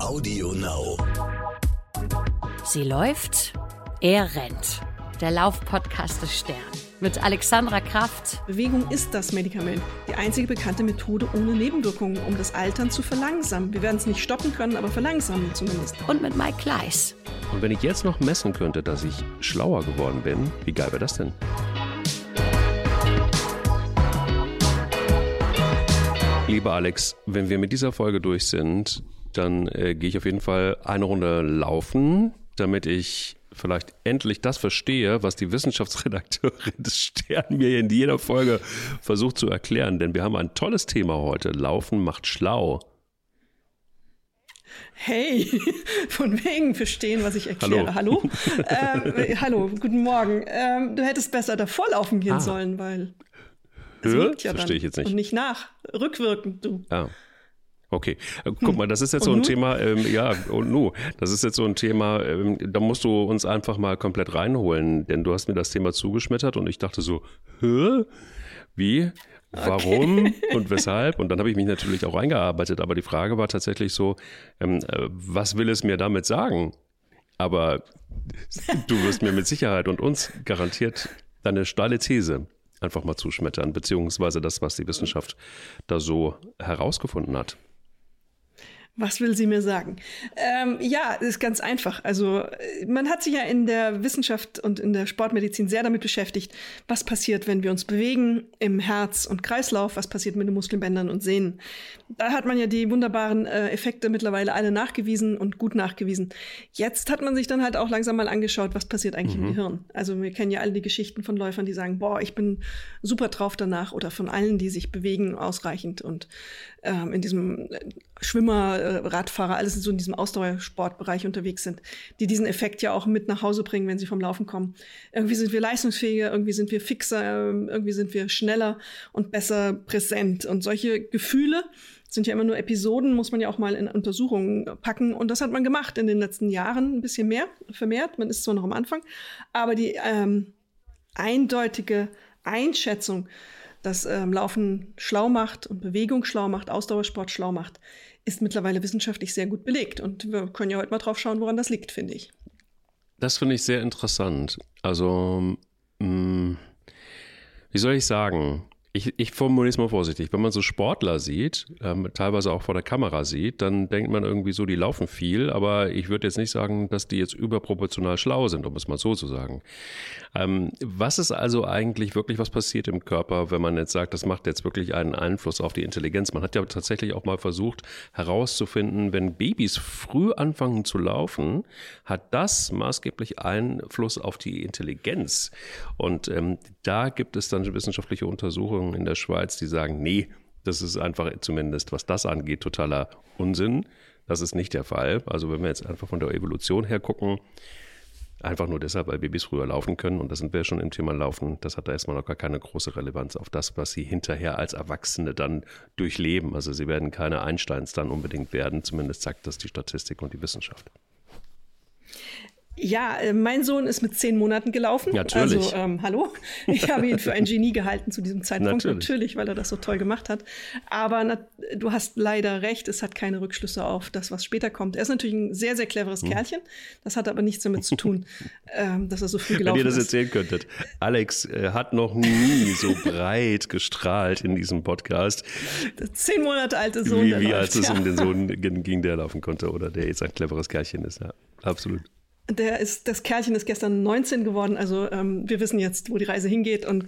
Audio Now. Sie läuft, er rennt. Der Laufpodcast des Stern. Mit Alexandra Kraft. Bewegung ist das Medikament. Die einzige bekannte Methode ohne Nebenwirkungen, um das Altern zu verlangsamen. Wir werden es nicht stoppen können, aber verlangsamen zumindest. Und mit Mike Kleiss. Und wenn ich jetzt noch messen könnte, dass ich schlauer geworden bin, wie geil wäre das denn? Lieber Alex, wenn wir mit dieser Folge durch sind, dann äh, gehe ich auf jeden Fall eine Runde laufen, damit ich vielleicht endlich das verstehe, was die Wissenschaftsredakteurin des Stern mir in jeder Folge versucht zu erklären. Denn wir haben ein tolles Thema heute. Laufen macht schlau. Hey, von wegen verstehen, was ich erkläre. Hallo? Hallo, ähm, hallo guten Morgen. Ähm, du hättest besser davor laufen gehen ah. sollen, weil es ja Verstehe ich jetzt nicht. Und nicht nach, rückwirkend, du. Ah. Okay, äh, guck mal, das ist jetzt so ein Thema, ähm, ja, und nu, das ist jetzt so ein Thema, ähm, da musst du uns einfach mal komplett reinholen, denn du hast mir das Thema zugeschmettert und ich dachte so, hä? Wie? Warum okay. und weshalb? Und dann habe ich mich natürlich auch eingearbeitet, aber die Frage war tatsächlich so, ähm, äh, was will es mir damit sagen? Aber du wirst mir mit Sicherheit und uns garantiert deine steile These einfach mal zuschmettern, beziehungsweise das, was die Wissenschaft da so herausgefunden hat. Was will sie mir sagen? Ähm, ja, ist ganz einfach. Also man hat sich ja in der Wissenschaft und in der Sportmedizin sehr damit beschäftigt, was passiert, wenn wir uns bewegen im Herz und Kreislauf, was passiert mit den Muskelbändern und Sehnen. Da hat man ja die wunderbaren äh, Effekte mittlerweile alle nachgewiesen und gut nachgewiesen. Jetzt hat man sich dann halt auch langsam mal angeschaut, was passiert eigentlich mhm. im Gehirn. Also wir kennen ja alle die Geschichten von Läufern, die sagen, boah, ich bin super drauf danach oder von allen, die sich bewegen ausreichend und ähm, in diesem Schwimmer, äh, Radfahrer, alles so in diesem Ausdauersportbereich unterwegs sind, die diesen Effekt ja auch mit nach Hause bringen, wenn sie vom Laufen kommen. Irgendwie sind wir leistungsfähiger, irgendwie sind wir fixer, ähm, irgendwie sind wir schneller und besser präsent. Und solche Gefühle sind ja immer nur Episoden, muss man ja auch mal in Untersuchungen packen. Und das hat man gemacht in den letzten Jahren ein bisschen mehr, vermehrt. Man ist zwar noch am Anfang, aber die ähm, eindeutige Einschätzung, dass ähm, Laufen schlau macht und Bewegung schlau macht, Ausdauersport schlau macht, ist mittlerweile wissenschaftlich sehr gut belegt. Und wir können ja heute mal drauf schauen, woran das liegt, finde ich. Das finde ich sehr interessant. Also, mh, mm, wie soll ich sagen? ich, ich formuliere es mal vorsichtig. Wenn man so Sportler sieht, ähm, teilweise auch vor der Kamera sieht, dann denkt man irgendwie so, die laufen viel, aber ich würde jetzt nicht sagen, dass die jetzt überproportional schlau sind, um es mal so zu sagen. Ähm, was ist also eigentlich wirklich, was passiert im Körper, wenn man jetzt sagt, das macht jetzt wirklich einen Einfluss auf die Intelligenz? Man hat ja tatsächlich auch mal versucht herauszufinden, wenn Babys früh anfangen zu laufen, hat das maßgeblich Einfluss auf die Intelligenz. Und ähm, da gibt es dann wissenschaftliche Untersuchungen, Untersuchungen in der Schweiz, die sagen, nee, das ist einfach zumindest, was das angeht, totaler Unsinn. Das ist nicht der Fall. Also wenn wir jetzt einfach von der Evolution her gucken, einfach nur deshalb, weil Babys früher laufen können, und da sind wir schon im Thema Laufen, das hat da erstmal noch gar keine große Relevanz auf das, was sie hinterher als Erwachsene dann durchleben. Also sie werden keine Einsteins dann unbedingt werden, zumindest sagt das die Statistik und die Wissenschaft. Ja, äh, mein Sohn ist mit zehn Monaten gelaufen. Natürlich. Also, ähm, hallo. Ich habe ihn für ein Genie gehalten zu diesem Zeitpunkt. Natürlich. Natürlich, weil er das so toll gemacht hat. Aber na, du hast leider recht, es hat keine Rückschlüsse auf das, was später kommt. Er ist natürlich ein sehr, sehr cleveres hm. Kerlchen. Das hat aber nichts damit zu tun, ähm, dass er so früh gelaufen ist. Wenn ihr das ist. erzählen könntet. Alex äh, hat noch nie so breit gestrahlt in diesem Podcast. Der zehn Monate alte Sohn. Wie, wie als es ja. um den Sohn ging, der laufen konnte oder der jetzt ein cleveres Kerlchen ist. Ja, absolut. Der ist, das Kerlchen ist gestern 19 geworden, also ähm, wir wissen jetzt, wo die Reise hingeht. Und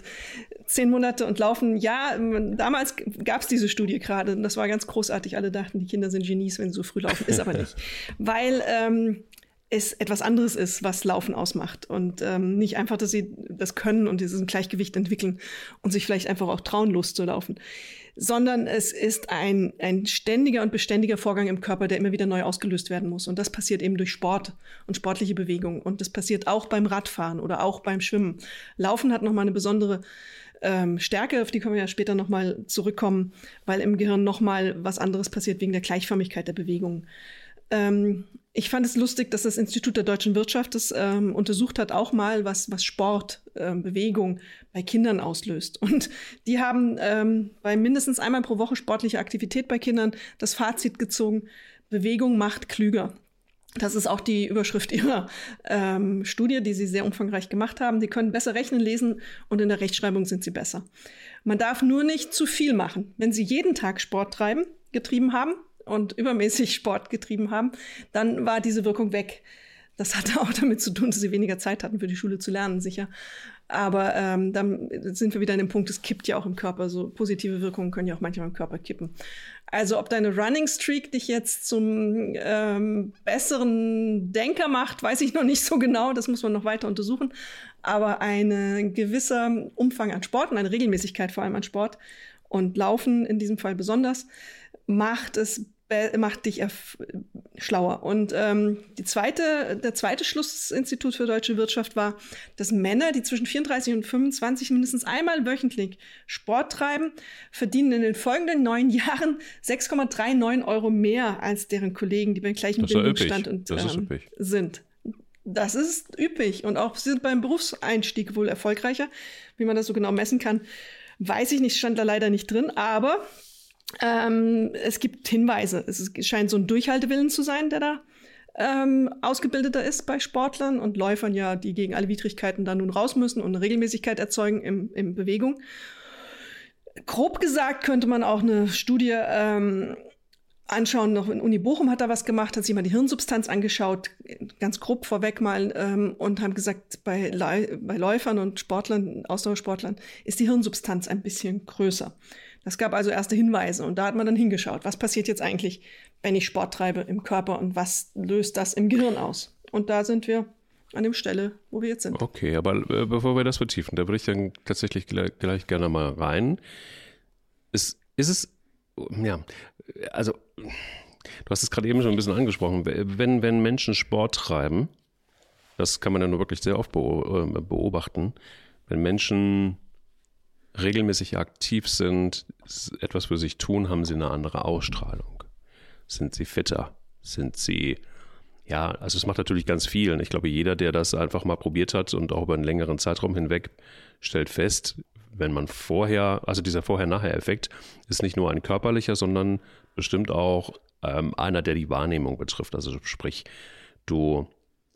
zehn Monate und laufen. Ja, damals gab es diese Studie gerade. Und das war ganz großartig. Alle dachten, die Kinder sind Genies, wenn sie so früh laufen, ist aber nicht, weil ähm, es etwas anderes ist, was Laufen ausmacht. Und ähm, nicht einfach, dass sie das können und dieses Gleichgewicht entwickeln und sich vielleicht einfach auch trauen, loszulaufen sondern es ist ein, ein ständiger und beständiger Vorgang im Körper, der immer wieder neu ausgelöst werden muss. Und das passiert eben durch Sport und sportliche Bewegung. Und das passiert auch beim Radfahren oder auch beim Schwimmen. Laufen hat nochmal eine besondere ähm, Stärke, auf die können wir ja später nochmal zurückkommen, weil im Gehirn nochmal was anderes passiert wegen der Gleichförmigkeit der Bewegung. Ähm, ich fand es lustig, dass das Institut der deutschen Wirtschaft das ähm, untersucht hat, auch mal, was, was Sport, ähm, Bewegung bei Kindern auslöst. Und die haben ähm, bei mindestens einmal pro Woche sportliche Aktivität bei Kindern das Fazit gezogen, Bewegung macht klüger. Das ist auch die Überschrift ihrer ähm, Studie, die sie sehr umfangreich gemacht haben. Die können besser rechnen, lesen und in der Rechtschreibung sind sie besser. Man darf nur nicht zu viel machen. Wenn sie jeden Tag Sport treiben, getrieben haben, und übermäßig Sport getrieben haben, dann war diese Wirkung weg. Das hatte auch damit zu tun, dass sie weniger Zeit hatten für die Schule zu lernen, sicher. Aber ähm, dann sind wir wieder an dem Punkt, es kippt ja auch im Körper. So positive Wirkungen können ja auch manchmal im Körper kippen. Also ob deine Running Streak dich jetzt zum ähm, besseren Denker macht, weiß ich noch nicht so genau. Das muss man noch weiter untersuchen. Aber ein gewisser Umfang an Sport und eine Regelmäßigkeit vor allem an Sport und Laufen in diesem Fall besonders macht es macht dich schlauer. Und ähm, die zweite, der zweite Schlussinstitut für deutsche Wirtschaft war, dass Männer, die zwischen 34 und 25 mindestens einmal wöchentlich Sport treiben, verdienen in den folgenden neun Jahren 6,39 Euro mehr als deren Kollegen, die beim gleichen Bildungsstand und, ähm, sind. Das ist üppig und auch sind beim Berufseinstieg wohl erfolgreicher. Wie man das so genau messen kann, weiß ich nicht, stand da leider nicht drin, aber ähm, es gibt Hinweise. Es scheint so ein Durchhaltewillen zu sein, der da ähm, ausgebildeter ist bei Sportlern und Läufern ja, die gegen alle Widrigkeiten dann nun raus müssen und eine Regelmäßigkeit erzeugen im, in Bewegung. Grob gesagt könnte man auch eine Studie ähm, anschauen, noch in Uni Bochum hat da was gemacht, hat sich mal die Hirnsubstanz angeschaut, ganz grob vorweg mal, ähm, und haben gesagt, bei, bei Läufern und Sportlern, Ausdauersportlern, ist die Hirnsubstanz ein bisschen größer. Das gab also erste Hinweise und da hat man dann hingeschaut, was passiert jetzt eigentlich, wenn ich Sport treibe im Körper und was löst das im Gehirn aus? Und da sind wir an dem Stelle, wo wir jetzt sind. Okay, aber äh, bevor wir das vertiefen, da würde ich dann tatsächlich gleich, gleich gerne mal rein. Ist, ist es, ja, also du hast es gerade eben schon ein bisschen angesprochen, wenn, wenn Menschen Sport treiben, das kann man ja nur wirklich sehr oft äh, beobachten, wenn Menschen regelmäßig aktiv sind, etwas für sich tun, haben sie eine andere Ausstrahlung. Sind sie fitter? Sind sie, ja, also es macht natürlich ganz viel. Ich glaube, jeder, der das einfach mal probiert hat und auch über einen längeren Zeitraum hinweg, stellt fest, wenn man vorher, also dieser Vorher-Nachher-Effekt ist nicht nur ein körperlicher, sondern bestimmt auch ähm, einer, der die Wahrnehmung betrifft. Also sprich, du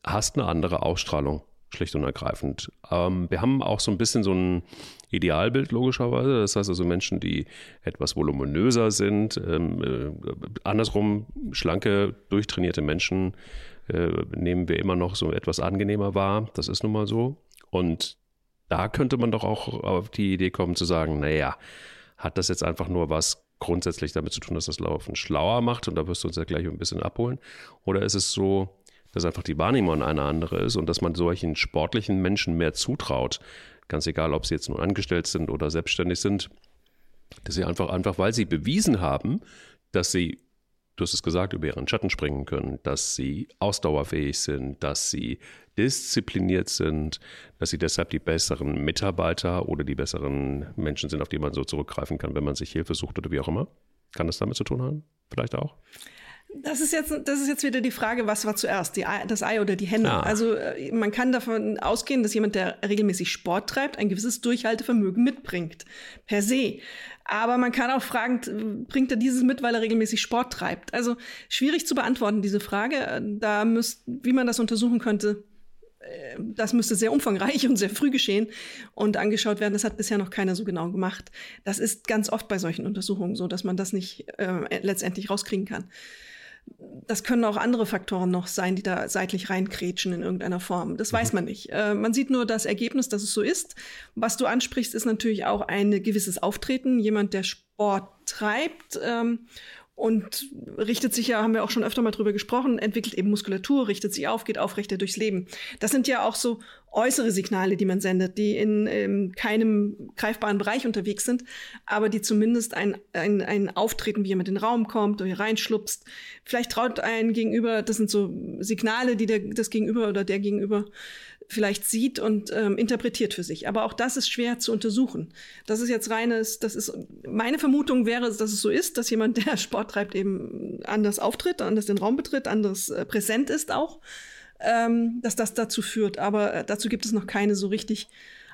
hast eine andere Ausstrahlung schlicht und ergreifend. Ähm, wir haben auch so ein bisschen so ein Idealbild logischerweise. Das heißt also Menschen, die etwas voluminöser sind, ähm, äh, andersrum schlanke, durchtrainierte Menschen äh, nehmen wir immer noch so etwas angenehmer wahr. Das ist nun mal so. Und da könnte man doch auch auf die Idee kommen zu sagen, naja, hat das jetzt einfach nur was grundsätzlich damit zu tun, dass das Laufen schlauer macht und da wirst du uns ja gleich ein bisschen abholen? Oder ist es so, dass einfach die Wahrnehmung eine andere ist und dass man solchen sportlichen Menschen mehr zutraut. Ganz egal, ob sie jetzt nur angestellt sind oder selbstständig sind, dass sie einfach, einfach, weil sie bewiesen haben, dass sie, du hast es gesagt, über ihren Schatten springen können, dass sie ausdauerfähig sind, dass sie diszipliniert sind, dass sie deshalb die besseren Mitarbeiter oder die besseren Menschen sind, auf die man so zurückgreifen kann, wenn man sich Hilfe sucht oder wie auch immer. Kann das damit zu tun haben? Vielleicht auch? Das ist jetzt, das ist jetzt wieder die Frage, was war zuerst, die, das Ei oder die Henne? Ah. Also äh, man kann davon ausgehen, dass jemand, der regelmäßig Sport treibt, ein gewisses Durchhaltevermögen mitbringt, per se. Aber man kann auch fragen, bringt er dieses mit, weil er regelmäßig Sport treibt? Also schwierig zu beantworten, diese Frage. Da müsst, wie man das untersuchen könnte, äh, das müsste sehr umfangreich und sehr früh geschehen und angeschaut werden. Das hat bisher noch keiner so genau gemacht. Das ist ganz oft bei solchen Untersuchungen so, dass man das nicht äh, letztendlich rauskriegen kann das können auch andere Faktoren noch sein, die da seitlich reinkrätschen in irgendeiner Form. Das weiß mhm. man nicht. Äh, man sieht nur das Ergebnis, dass es so ist. Was du ansprichst, ist natürlich auch ein gewisses Auftreten. Jemand, der Sport treibt ähm, und richtet sich ja, haben wir auch schon öfter mal drüber gesprochen, entwickelt eben Muskulatur, richtet sich auf, geht aufrechter durchs Leben. Das sind ja auch so äußere Signale, die man sendet, die in, in keinem greifbaren Bereich unterwegs sind, aber die zumindest ein, ein, ein Auftreten, wie jemand in den Raum kommt oder hier reinschlupst. Vielleicht traut ein Gegenüber, das sind so Signale, die der, das Gegenüber oder der Gegenüber vielleicht sieht und ähm, interpretiert für sich. Aber auch das ist schwer zu untersuchen. Das ist jetzt reines, das ist, meine Vermutung wäre, dass es so ist, dass jemand, der Sport treibt, eben anders auftritt, anders den Raum betritt, anders äh, präsent ist auch, ähm, dass das dazu führt. Aber äh, dazu gibt es noch keine so richtig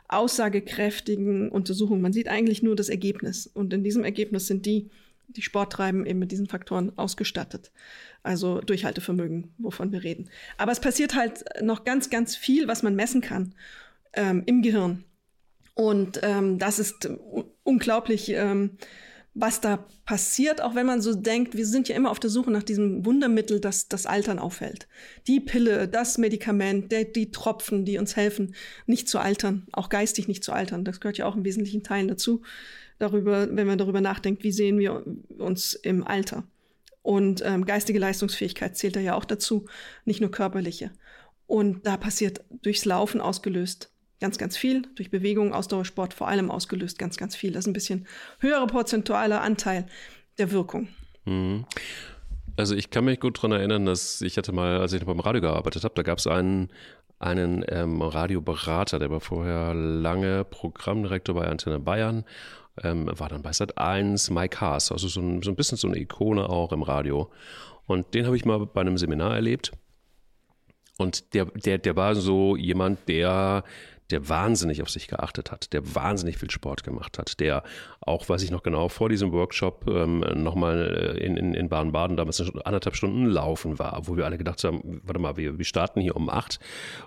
aussagekräftigen Untersuchungen. Man sieht eigentlich nur das Ergebnis. Und in diesem Ergebnis sind die, die Sport treiben, eben mit diesen Faktoren ausgestattet. Also Durchhaltevermögen, wovon wir reden. Aber es passiert halt noch ganz, ganz viel, was man messen kann ähm, im Gehirn. Und ähm, das ist unglaublich, ähm, was da passiert, auch wenn man so denkt, wir sind ja immer auf der Suche nach diesem Wundermittel, das das Altern aufhält. Die Pille, das Medikament, der, die Tropfen, die uns helfen, nicht zu altern, auch geistig nicht zu altern. Das gehört ja auch in wesentlichen Teilen dazu darüber, wenn man darüber nachdenkt, wie sehen wir uns im Alter. Und ähm, geistige Leistungsfähigkeit zählt da ja auch dazu, nicht nur körperliche. Und da passiert durchs Laufen ausgelöst ganz, ganz viel, durch Bewegung, Ausdauersport vor allem ausgelöst ganz, ganz viel. Das ist ein bisschen höherer prozentualer Anteil der Wirkung. Mhm. Also ich kann mich gut daran erinnern, dass ich hatte mal, als ich noch beim Radio gearbeitet habe, da gab es einen, einen ähm, Radioberater, der war vorher lange Programmdirektor bei Antenne Bayern ähm, war dann bei Sat 1, Mike Haas, also so ein, so ein bisschen so eine Ikone auch im Radio. Und den habe ich mal bei einem Seminar erlebt. Und der, der, der war so jemand, der der wahnsinnig auf sich geachtet hat, der wahnsinnig viel Sport gemacht hat, der auch, weiß ich noch genau, vor diesem Workshop ähm, nochmal äh, in, in, in Baden-Baden damals anderthalb Stunden laufen war, wo wir alle gedacht haben, warte mal, wir, wir starten hier um acht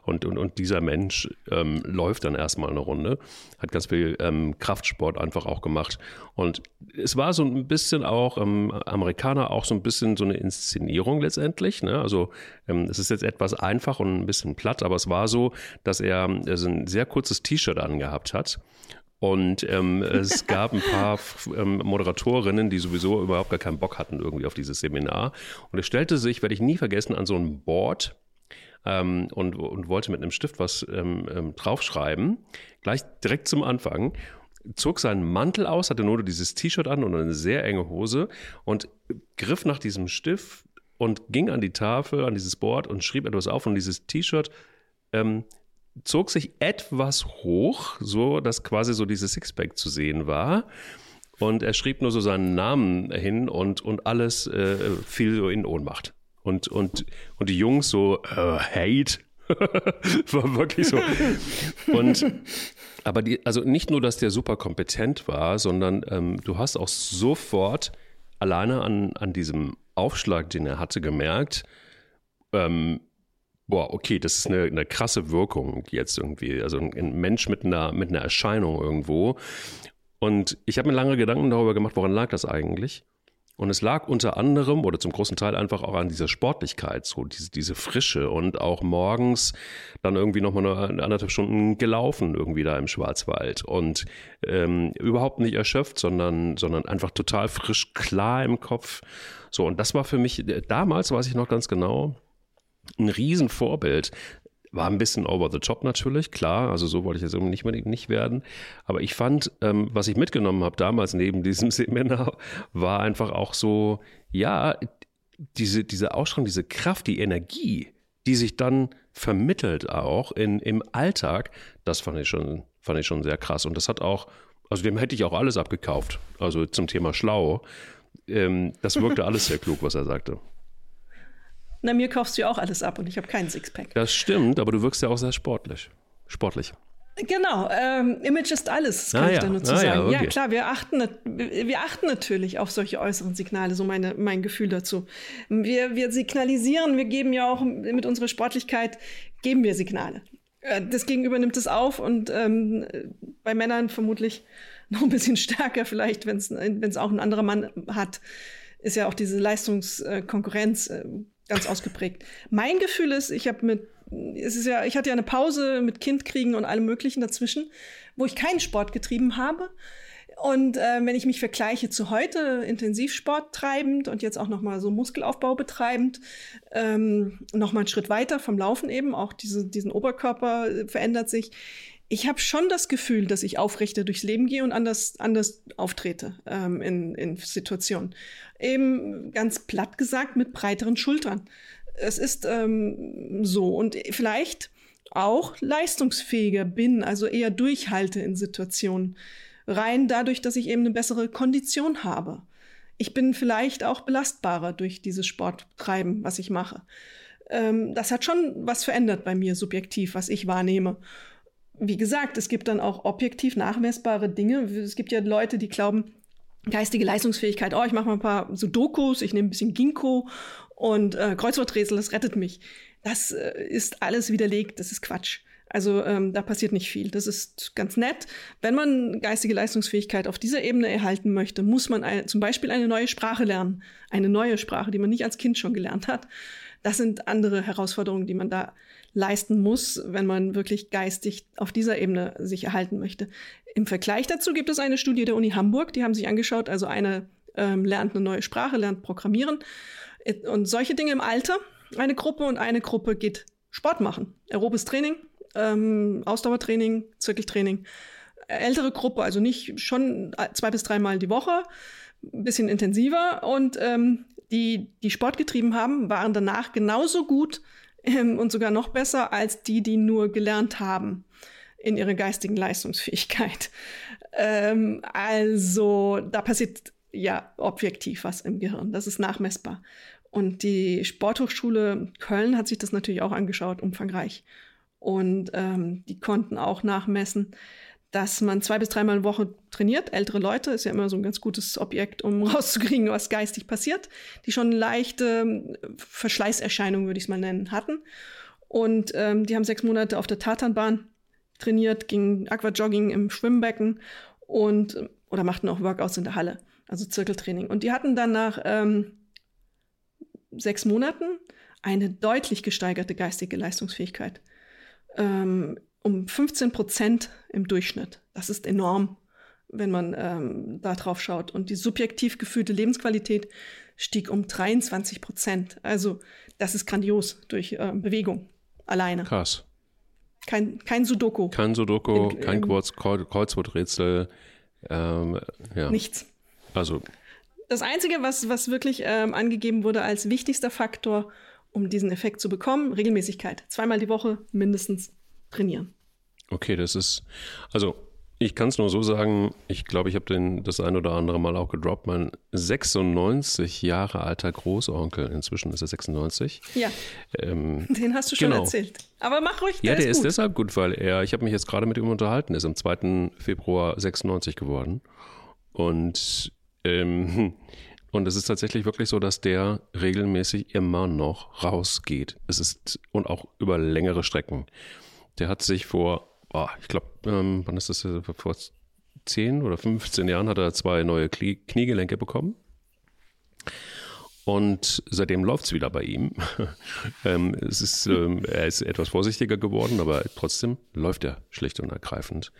und, und, und dieser Mensch ähm, läuft dann erstmal eine Runde, hat ganz viel ähm, Kraftsport einfach auch gemacht und es war so ein bisschen auch, ähm, Amerikaner auch so ein bisschen so eine Inszenierung letztendlich, ne? also ähm, es ist jetzt etwas einfach und ein bisschen platt, aber es war so, dass er also ein sehr kurzes T-Shirt angehabt hat. Und ähm, es gab ein paar ähm, Moderatorinnen, die sowieso überhaupt gar keinen Bock hatten irgendwie auf dieses Seminar. Und es stellte sich, werde ich nie vergessen, an so ein Board ähm, und, und wollte mit einem Stift was ähm, ähm, draufschreiben. Gleich direkt zum Anfang zog seinen Mantel aus, hatte nur dieses T-Shirt an und eine sehr enge Hose und griff nach diesem Stift und ging an die Tafel, an dieses Board und schrieb etwas auf und dieses T-Shirt ähm, zog sich etwas hoch, so dass quasi so dieses Sixpack zu sehen war. Und er schrieb nur so seinen Namen hin und, und alles äh, fiel so in Ohnmacht. Und, und, und die Jungs so, äh, Hate. war wirklich so. Und aber die, also nicht nur, dass der super kompetent war, sondern ähm, du hast auch sofort alleine an, an diesem Aufschlag, den er hatte, gemerkt, ähm, boah, okay, das ist eine, eine krasse Wirkung jetzt irgendwie. Also ein Mensch mit einer, mit einer Erscheinung irgendwo. Und ich habe mir lange Gedanken darüber gemacht, woran lag das eigentlich? Und es lag unter anderem oder zum großen Teil einfach auch an dieser Sportlichkeit, so diese, diese Frische und auch morgens dann irgendwie nochmal eine anderthalb Stunden gelaufen irgendwie da im Schwarzwald und ähm, überhaupt nicht erschöpft, sondern, sondern einfach total frisch, klar im Kopf. So, und das war für mich, damals weiß ich noch ganz genau, ein Riesenvorbild. War ein bisschen over the top natürlich, klar. Also so wollte ich jetzt nicht unbedingt nicht werden. Aber ich fand, ähm, was ich mitgenommen habe damals neben diesem Seminar, war einfach auch so, ja, diese, diese Ausstrahlung, diese Kraft, die Energie, die sich dann vermittelt auch in, im Alltag, das fand ich schon, fand ich schon sehr krass. Und das hat auch, also dem hätte ich auch alles abgekauft. Also zum Thema schlau. Ähm, das wirkte alles sehr klug, was er sagte. Na, mir kaufst du ja auch alles ab und ich habe keinen Sixpack. Das stimmt, aber du wirkst ja auch sehr sportlich. Sportlich. Genau, ähm, Image ist alles, kann ah, ich ja. da nur zu ah, sagen. Ja, okay. ja, klar, wir achten, wir achten natürlich auf solche äußeren Signale, so meine, mein Gefühl dazu. Wir, wir signalisieren, wir geben ja auch mit unserer Sportlichkeit, geben wir Signale. Äh, das Gegenüber nimmt es auf und ähm, bei Männern vermutlich noch ein bisschen stärker vielleicht, wenn es auch ein anderer Mann hat, ist ja auch diese Leistungskonkurrenz äh, ganz ausgeprägt. Mein Gefühl ist, ich habe mit, es ist ja, ich hatte ja eine Pause mit Kindkriegen und allem Möglichen dazwischen, wo ich keinen Sport getrieben habe. Und äh, wenn ich mich vergleiche zu heute, Intensivsport treibend und jetzt auch noch mal so Muskelaufbau betreibend, ähm, noch mal einen Schritt weiter vom Laufen eben, auch diese, diesen Oberkörper äh, verändert sich ich habe schon das Gefühl, dass ich aufrechter durchs Leben gehe und anders, anders auftrete ähm, in, in Situationen. Eben ganz platt gesagt mit breiteren Schultern. Es ist ähm, so. Und vielleicht auch leistungsfähiger bin, also eher durchhalte in Situationen. Rein dadurch, dass ich eben eine bessere Kondition habe. Ich bin vielleicht auch belastbarer durch dieses Sporttreiben, was ich mache. Ähm, das hat schon was verändert bei mir subjektiv, was ich wahrnehme. Wie gesagt, es gibt dann auch objektiv nachmessbare Dinge. Es gibt ja Leute, die glauben, geistige Leistungsfähigkeit, oh, ich mache mal ein paar Sudokus, ich nehme ein bisschen Ginkgo und äh, Kreuzworträtsel, das rettet mich. Das äh, ist alles widerlegt, das ist Quatsch. Also ähm, da passiert nicht viel. Das ist ganz nett. Wenn man geistige Leistungsfähigkeit auf dieser Ebene erhalten möchte, muss man ein, zum Beispiel eine neue Sprache lernen. Eine neue Sprache, die man nicht als Kind schon gelernt hat. Das sind andere Herausforderungen, die man da leisten muss, wenn man wirklich geistig auf dieser Ebene sich erhalten möchte. Im Vergleich dazu gibt es eine Studie der Uni Hamburg, die haben sich angeschaut, also eine ähm, lernt eine neue Sprache, lernt Programmieren und solche Dinge im Alter, eine Gruppe und eine Gruppe geht Sport machen, aerobes Training, ähm, Ausdauertraining, Zirkeltraining. Ältere Gruppe, also nicht schon zwei bis dreimal die Woche, ein bisschen intensiver und ähm, die, die Sport getrieben haben, waren danach genauso gut ähm, und sogar noch besser als die, die nur gelernt haben in ihrer geistigen Leistungsfähigkeit. Ähm, also da passiert ja objektiv was im Gehirn. Das ist nachmessbar. Und die Sporthochschule Köln hat sich das natürlich auch angeschaut, umfangreich. Und ähm, die konnten auch nachmessen, dass man zwei bis dreimal in Woche trainiert. Ältere Leute ist ja immer so ein ganz gutes Objekt, um rauszukriegen, was geistig passiert, die schon leichte Verschleißerscheinungen, würde ich es mal nennen, hatten. Und ähm, die haben sechs Monate auf der Tatanbahn trainiert, gingen Aquajogging im Schwimmbecken und oder machten auch Workouts in der Halle, also Zirkeltraining. Und die hatten dann nach ähm, sechs Monaten eine deutlich gesteigerte geistige Leistungsfähigkeit. Ähm, um 15 Prozent im Durchschnitt. Das ist enorm, wenn man ähm, da drauf schaut. Und die subjektiv gefühlte Lebensqualität stieg um 23 Prozent. Also das ist grandios durch äh, Bewegung alleine. Krass. Kein, kein Sudoku. Kein Sudoku, Im, kein Kreuz, Kreuzworträtsel. Ähm, ja. Nichts. Also. Das Einzige, was, was wirklich ähm, angegeben wurde als wichtigster Faktor, um diesen Effekt zu bekommen, Regelmäßigkeit. Zweimal die Woche mindestens trainieren. Okay, das ist, also ich kann es nur so sagen, ich glaube, ich habe das ein oder andere Mal auch gedroppt. Mein 96 Jahre alter Großonkel, inzwischen ist er 96. Ja. Ähm, den hast du schon genau. erzählt. Aber mach ruhig, der Ja, der ist, ist deshalb gut, weil er, ich habe mich jetzt gerade mit ihm unterhalten, ist am 2. Februar 96 geworden. Und, ähm, und es ist tatsächlich wirklich so, dass der regelmäßig immer noch rausgeht. Es ist, und auch über längere Strecken. Der hat sich vor, oh, ich glaube, ähm, wann ist das? Vor 10 oder 15 Jahren hat er zwei neue Kniegelenke bekommen. Und seitdem läuft es wieder bei ihm. ähm, es ist, ähm, er ist etwas vorsichtiger geworden, aber trotzdem läuft er schlicht und ergreifend.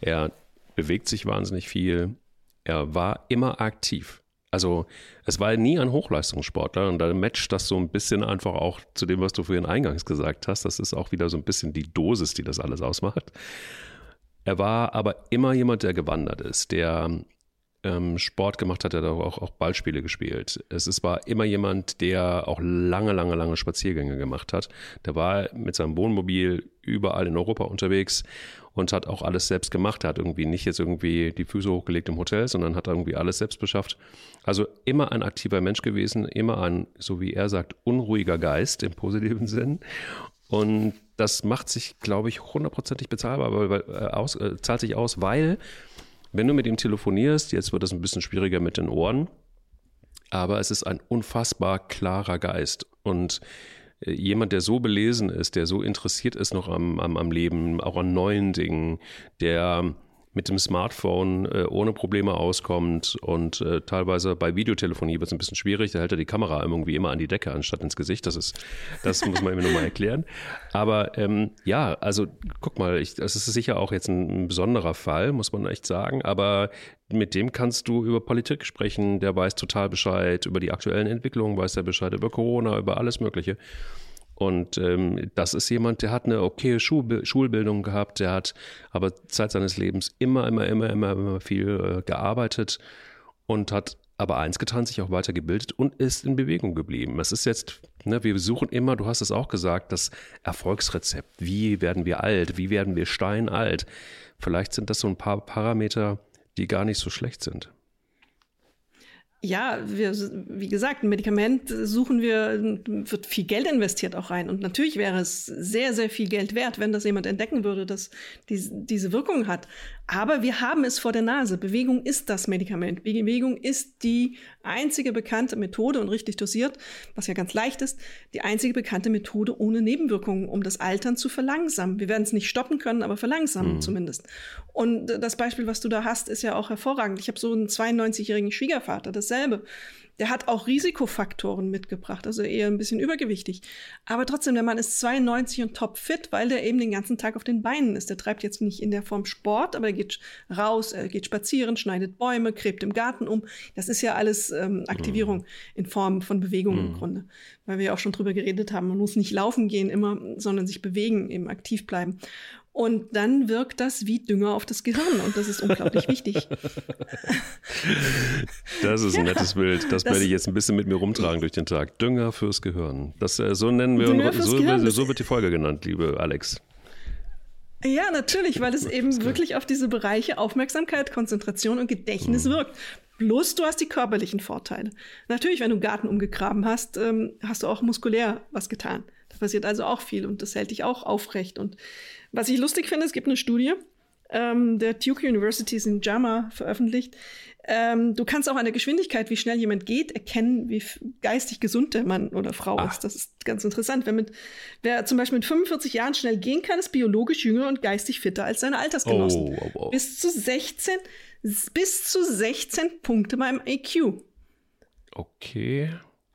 Er bewegt sich wahnsinnig viel. Er war immer aktiv. Also es war nie ein Hochleistungssportler und da matcht das so ein bisschen einfach auch zu dem, was du vorhin eingangs gesagt hast. Das ist auch wieder so ein bisschen die Dosis, die das alles ausmacht. Er war aber immer jemand, der gewandert ist, der ähm, Sport gemacht hat, der auch, auch Ballspiele gespielt. Es ist, war immer jemand, der auch lange, lange, lange Spaziergänge gemacht hat. Der war mit seinem Wohnmobil überall in Europa unterwegs und hat auch alles selbst gemacht. Er hat irgendwie nicht jetzt irgendwie die Füße hochgelegt im Hotel, sondern hat irgendwie alles selbst beschafft. Also immer ein aktiver Mensch gewesen, immer ein, so wie er sagt, unruhiger Geist im positiven Sinn. Und das macht sich, glaube ich, hundertprozentig bezahlbar, weil äh, aus, äh, zahlt sich aus, weil wenn du mit ihm telefonierst, jetzt wird das ein bisschen schwieriger mit den Ohren, aber es ist ein unfassbar klarer Geist. Und jemand, der so belesen ist, der so interessiert ist noch am, am, am Leben, auch an neuen Dingen, der mit dem Smartphone äh, ohne Probleme auskommt und äh, teilweise bei Videotelefonie wird es ein bisschen schwierig, da hält er die Kamera irgendwie immer an die Decke anstatt ins Gesicht. Das ist, das muss man immer nochmal erklären. Aber ähm, ja, also guck mal, ich, das ist sicher auch jetzt ein, ein besonderer Fall, muss man echt sagen. Aber mit dem kannst du über Politik sprechen, der weiß total Bescheid, über die aktuellen Entwicklungen weiß er Bescheid, über Corona, über alles Mögliche. Und ähm, das ist jemand, der hat eine okaye Schul Schulbildung gehabt, der hat aber Zeit seines Lebens immer, immer, immer, immer, immer viel äh, gearbeitet und hat aber eins getan, sich auch weitergebildet und ist in Bewegung geblieben. Es ist jetzt, ne, wir suchen immer, du hast es auch gesagt, das Erfolgsrezept. Wie werden wir alt? Wie werden wir steinalt? Vielleicht sind das so ein paar Parameter, die gar nicht so schlecht sind ja, wir, wie gesagt, ein Medikament suchen wir, wird viel Geld investiert auch rein. Und natürlich wäre es sehr, sehr viel Geld wert, wenn das jemand entdecken würde, dass die, diese Wirkung hat. Aber wir haben es vor der Nase. Bewegung ist das Medikament. Bewegung ist die einzige bekannte Methode und richtig dosiert, was ja ganz leicht ist, die einzige bekannte Methode ohne Nebenwirkungen, um das Altern zu verlangsamen. Wir werden es nicht stoppen können, aber verlangsamen mhm. zumindest. Und das Beispiel, was du da hast, ist ja auch hervorragend. Ich habe so einen 92-jährigen Schwiegervater, dasselbe. Der hat auch Risikofaktoren mitgebracht, also eher ein bisschen übergewichtig. Aber trotzdem, der Mann ist 92 und topfit, weil der eben den ganzen Tag auf den Beinen ist. Der treibt jetzt nicht in der Form Sport, aber er geht raus, er geht spazieren, schneidet Bäume, gräbt im Garten um. Das ist ja alles ähm, Aktivierung mhm. in Form von Bewegung mhm. im Grunde. Weil wir ja auch schon drüber geredet haben, man muss nicht laufen gehen immer, sondern sich bewegen, eben aktiv bleiben. Und dann wirkt das wie Dünger auf das Gehirn und das ist unglaublich wichtig. Das ist ein ja, nettes Bild. Das, das, werde ich jetzt ein bisschen mit mir rumtragen durch den Tag. Dünger fürs Gehirn. Das, äh, so nennen wir, so, Gehirn, so wird die Folge genannt, liebe Alex. Ja, natürlich, weil es eben wirklich auf diese Bereiche Aufmerksamkeit, Konzentration und Gedächtnis mhm. wirkt. Plus du hast die körperlichen Vorteile. Natürlich, wenn du einen Garten umgegraben hast, ähm, hast du auch muskulär was getan. Da passiert also auch viel und das hält dich auch aufrecht und was ich lustig finde, es gibt eine Studie, ähm, der Duke University in JAMA veröffentlicht. Ähm, du kannst auch an der Geschwindigkeit, wie schnell jemand geht, erkennen, wie geistig gesund der Mann oder Frau Ach. ist. Das ist ganz interessant. Wer, mit, wer zum Beispiel mit 45 Jahren schnell gehen kann, ist biologisch jünger und geistig fitter als seine Altersgenossen. Oh, oh, oh. Bis zu 16, bis zu 16 Punkte beim IQ. Okay.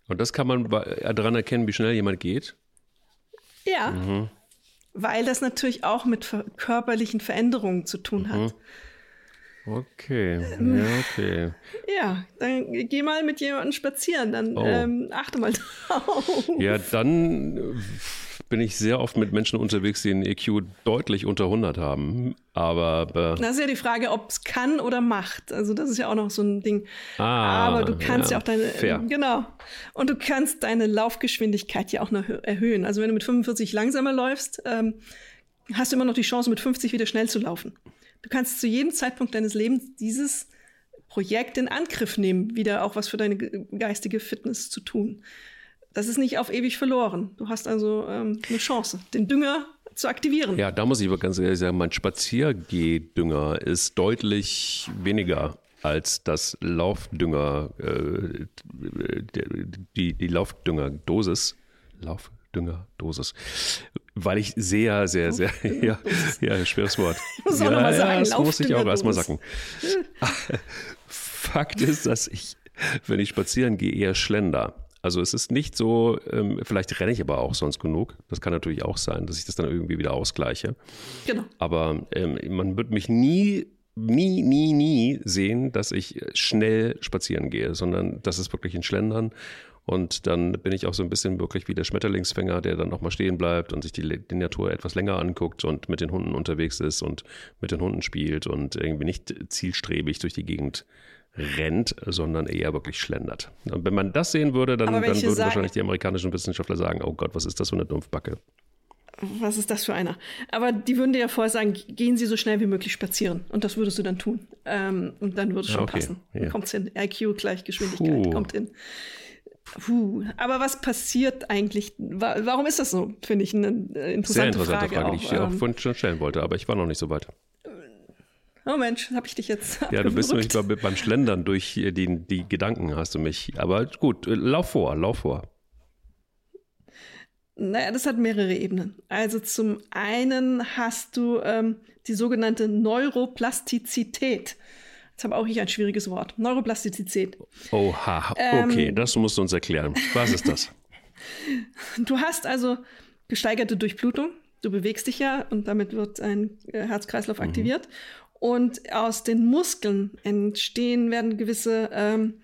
Und das kann man daran erkennen, wie schnell jemand geht? Ja. Mhm weil das natürlich auch mit körperlichen Veränderungen zu tun hat. Mhm. Okay, ähm, ja, okay. Ja, dann geh mal mit jemandem spazieren, dann oh. ähm, achte mal drauf. Ja, dann bin ich sehr oft mit Menschen unterwegs, die einen EQ deutlich unter 100 haben. Aber. Äh, das ist ja die Frage, ob es kann oder macht. Also, das ist ja auch noch so ein Ding. Ah, Aber du kannst ja, ja auch deine. Fair. Genau. Und du kannst deine Laufgeschwindigkeit ja auch noch erhöhen. Also, wenn du mit 45 langsamer läufst, ähm, hast du immer noch die Chance, mit 50 wieder schnell zu laufen. Du kannst zu jedem Zeitpunkt deines Lebens dieses Projekt in Angriff nehmen, wieder auch was für deine geistige Fitness zu tun das ist nicht auf ewig verloren. Du hast also ähm, eine Chance, den Dünger zu aktivieren. Ja, da muss ich aber ganz ehrlich sagen, mein Spaziergehdünger ist deutlich weniger als das Laufdünger, äh, die, die Laufdüngerdosis. Laufdüngerdosis. Weil ich sehr, sehr, sehr, ja, ja schweres Wort. Ich muss auch ja, mal sagen, das muss ich auch erstmal sagen. Fakt ist, dass ich, wenn ich spazieren gehe, eher schlender. Also es ist nicht so, ähm, vielleicht renne ich aber auch sonst genug. Das kann natürlich auch sein, dass ich das dann irgendwie wieder ausgleiche. Genau. Aber ähm, man wird mich nie, nie, nie, nie sehen, dass ich schnell spazieren gehe, sondern das ist wirklich ein Schlendern. Und dann bin ich auch so ein bisschen wirklich wie der Schmetterlingsfänger, der dann nochmal stehen bleibt und sich die, die, Natur etwas länger anguckt und mit den Hunden unterwegs ist und mit den Hunden spielt und irgendwie nicht zielstrebig durch die Gegend rennt, sondern eher wirklich schlendert. Und wenn man das sehen würde, dann, dann würden sagen, wahrscheinlich die amerikanischen Wissenschaftler sagen, oh Gott, was ist das für eine Dumpfbacke? Was ist das für einer? Aber die würden dir ja vorher sagen, gehen Sie so schnell wie möglich spazieren. Und das würdest du dann tun. Ähm, und dann würde es schon okay. passen. Ja. Dann kommt es hin. IQ gleich Geschwindigkeit, Puh. kommt hin. Puh. Aber was passiert eigentlich? Warum ist das so? Finde ich eine äh, interessante, Sehr interessante Frage, Frage die ich ähm, auch vorhin schon stellen wollte, aber ich war noch nicht so weit. Oh Mensch, habe ich dich jetzt. Ja, du bist nämlich beim Schlendern durch die, die Gedanken hast du mich. Aber gut, lauf vor, lauf vor. Naja, das hat mehrere Ebenen. Also zum einen hast du ähm, die sogenannte Neuroplastizität. Jetzt habe auch ich ein schwieriges Wort. Neuroplastizität. Oha, okay, ähm, das musst du uns erklären. Was ist das? du hast also gesteigerte Durchblutung. Du bewegst dich ja und damit wird ein äh, Herzkreislauf mhm. aktiviert. Und aus den Muskeln entstehen, werden gewisse ähm,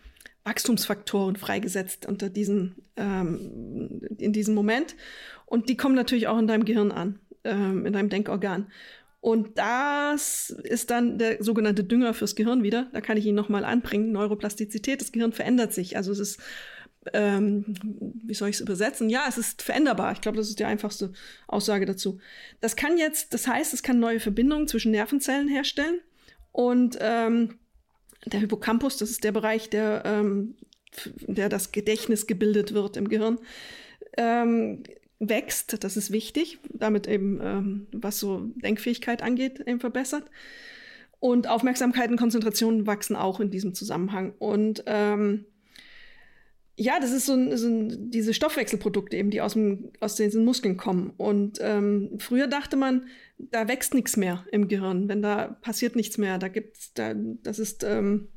Wachstumsfaktoren freigesetzt unter diesen, ähm, in diesem Moment. Und die kommen natürlich auch in deinem Gehirn an, ähm, in deinem Denkorgan. Und das ist dann der sogenannte Dünger fürs Gehirn wieder. Da kann ich ihn nochmal anbringen. Neuroplastizität, das Gehirn verändert sich. Also es ist, ähm, wie soll ich es übersetzen? Ja, es ist veränderbar. Ich glaube, das ist die einfachste Aussage dazu. Das kann jetzt, das heißt, es kann neue Verbindungen zwischen Nervenzellen herstellen. Und ähm, der Hippocampus, das ist der Bereich, der, ähm, der das Gedächtnis gebildet wird im Gehirn, ähm, wächst, das ist wichtig, damit eben, ähm, was so Denkfähigkeit angeht, eben verbessert. Und Aufmerksamkeit und Konzentration wachsen auch in diesem Zusammenhang. Und ähm, ja, das ist so, ein, so ein, diese Stoffwechselprodukte eben, die aus, dem, aus diesen Muskeln kommen. Und ähm, früher dachte man, da wächst nichts mehr im Gehirn, wenn da passiert nichts mehr, da gibt's, da, das ist ähm,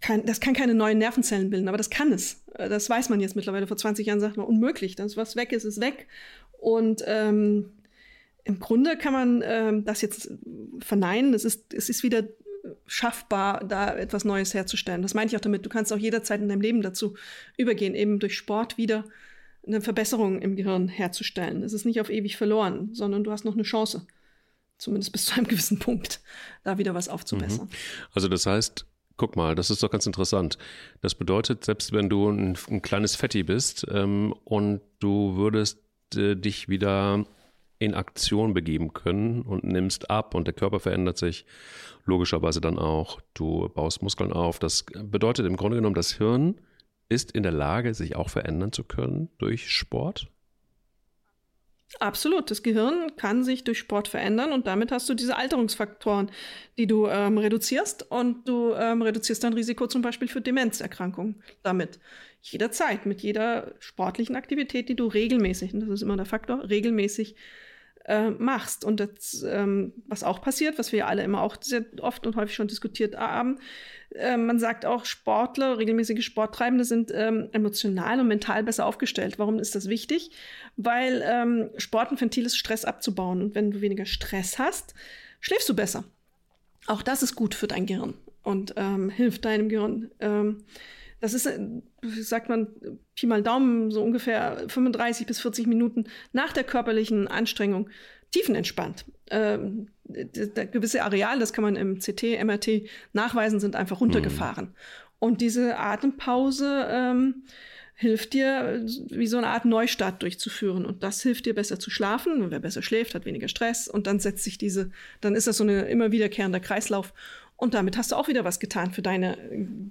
kein, das kann keine neuen Nervenzellen bilden, aber das kann es. Äh, das weiß man jetzt mittlerweile. Vor 20 Jahren sagt man, unmöglich. Das, was weg ist, ist weg. Und ähm, im Grunde kann man ähm, das jetzt verneinen. Es ist, es ist wieder schaffbar, da etwas Neues herzustellen. Das meine ich auch damit. Du kannst auch jederzeit in deinem Leben dazu übergehen, eben durch Sport wieder eine Verbesserung im Gehirn herzustellen. Es ist nicht auf ewig verloren, sondern du hast noch eine Chance, zumindest bis zu einem gewissen Punkt, da wieder was aufzubessern. Mhm. Also das heißt, Guck mal, das ist doch ganz interessant. Das bedeutet, selbst wenn du ein, ein kleines Fetti bist ähm, und du würdest äh, dich wieder in Aktion begeben können und nimmst ab und der Körper verändert sich logischerweise dann auch. Du baust Muskeln auf. Das bedeutet im Grunde genommen, das Hirn ist in der Lage, sich auch verändern zu können durch Sport. Absolut. Das Gehirn kann sich durch Sport verändern und damit hast du diese Alterungsfaktoren, die du ähm, reduzierst und du ähm, reduzierst dein Risiko zum Beispiel für Demenzerkrankungen damit. Jederzeit, mit jeder sportlichen Aktivität, die du regelmäßig, und das ist immer der Faktor, regelmäßig äh, machst. Und das, ähm, was auch passiert, was wir ja alle immer auch sehr oft und häufig schon diskutiert haben, äh, man sagt auch, Sportler, regelmäßige Sporttreibende sind ähm, emotional und mental besser aufgestellt. Warum ist das wichtig? Weil ähm, Sport ein Ventil ist, Stress abzubauen. Und wenn du weniger Stress hast, schläfst du besser. Auch das ist gut für dein Gehirn und ähm, hilft deinem Gehirn. Das ist, äh, sagt man, Pi mal Daumen, so ungefähr 35 bis 40 Minuten nach der körperlichen Anstrengung tiefenentspannt. Ähm, gewisse Areale, das kann man im CT, MRT nachweisen, sind einfach runtergefahren. Mhm. Und diese Atempause ähm, hilft dir, wie so eine Art Neustart durchzuführen. Und das hilft dir besser zu schlafen. Und wer besser schläft, hat weniger Stress. Und dann setzt sich diese, dann ist das so ein immer wiederkehrender Kreislauf. Und damit hast du auch wieder was getan für deine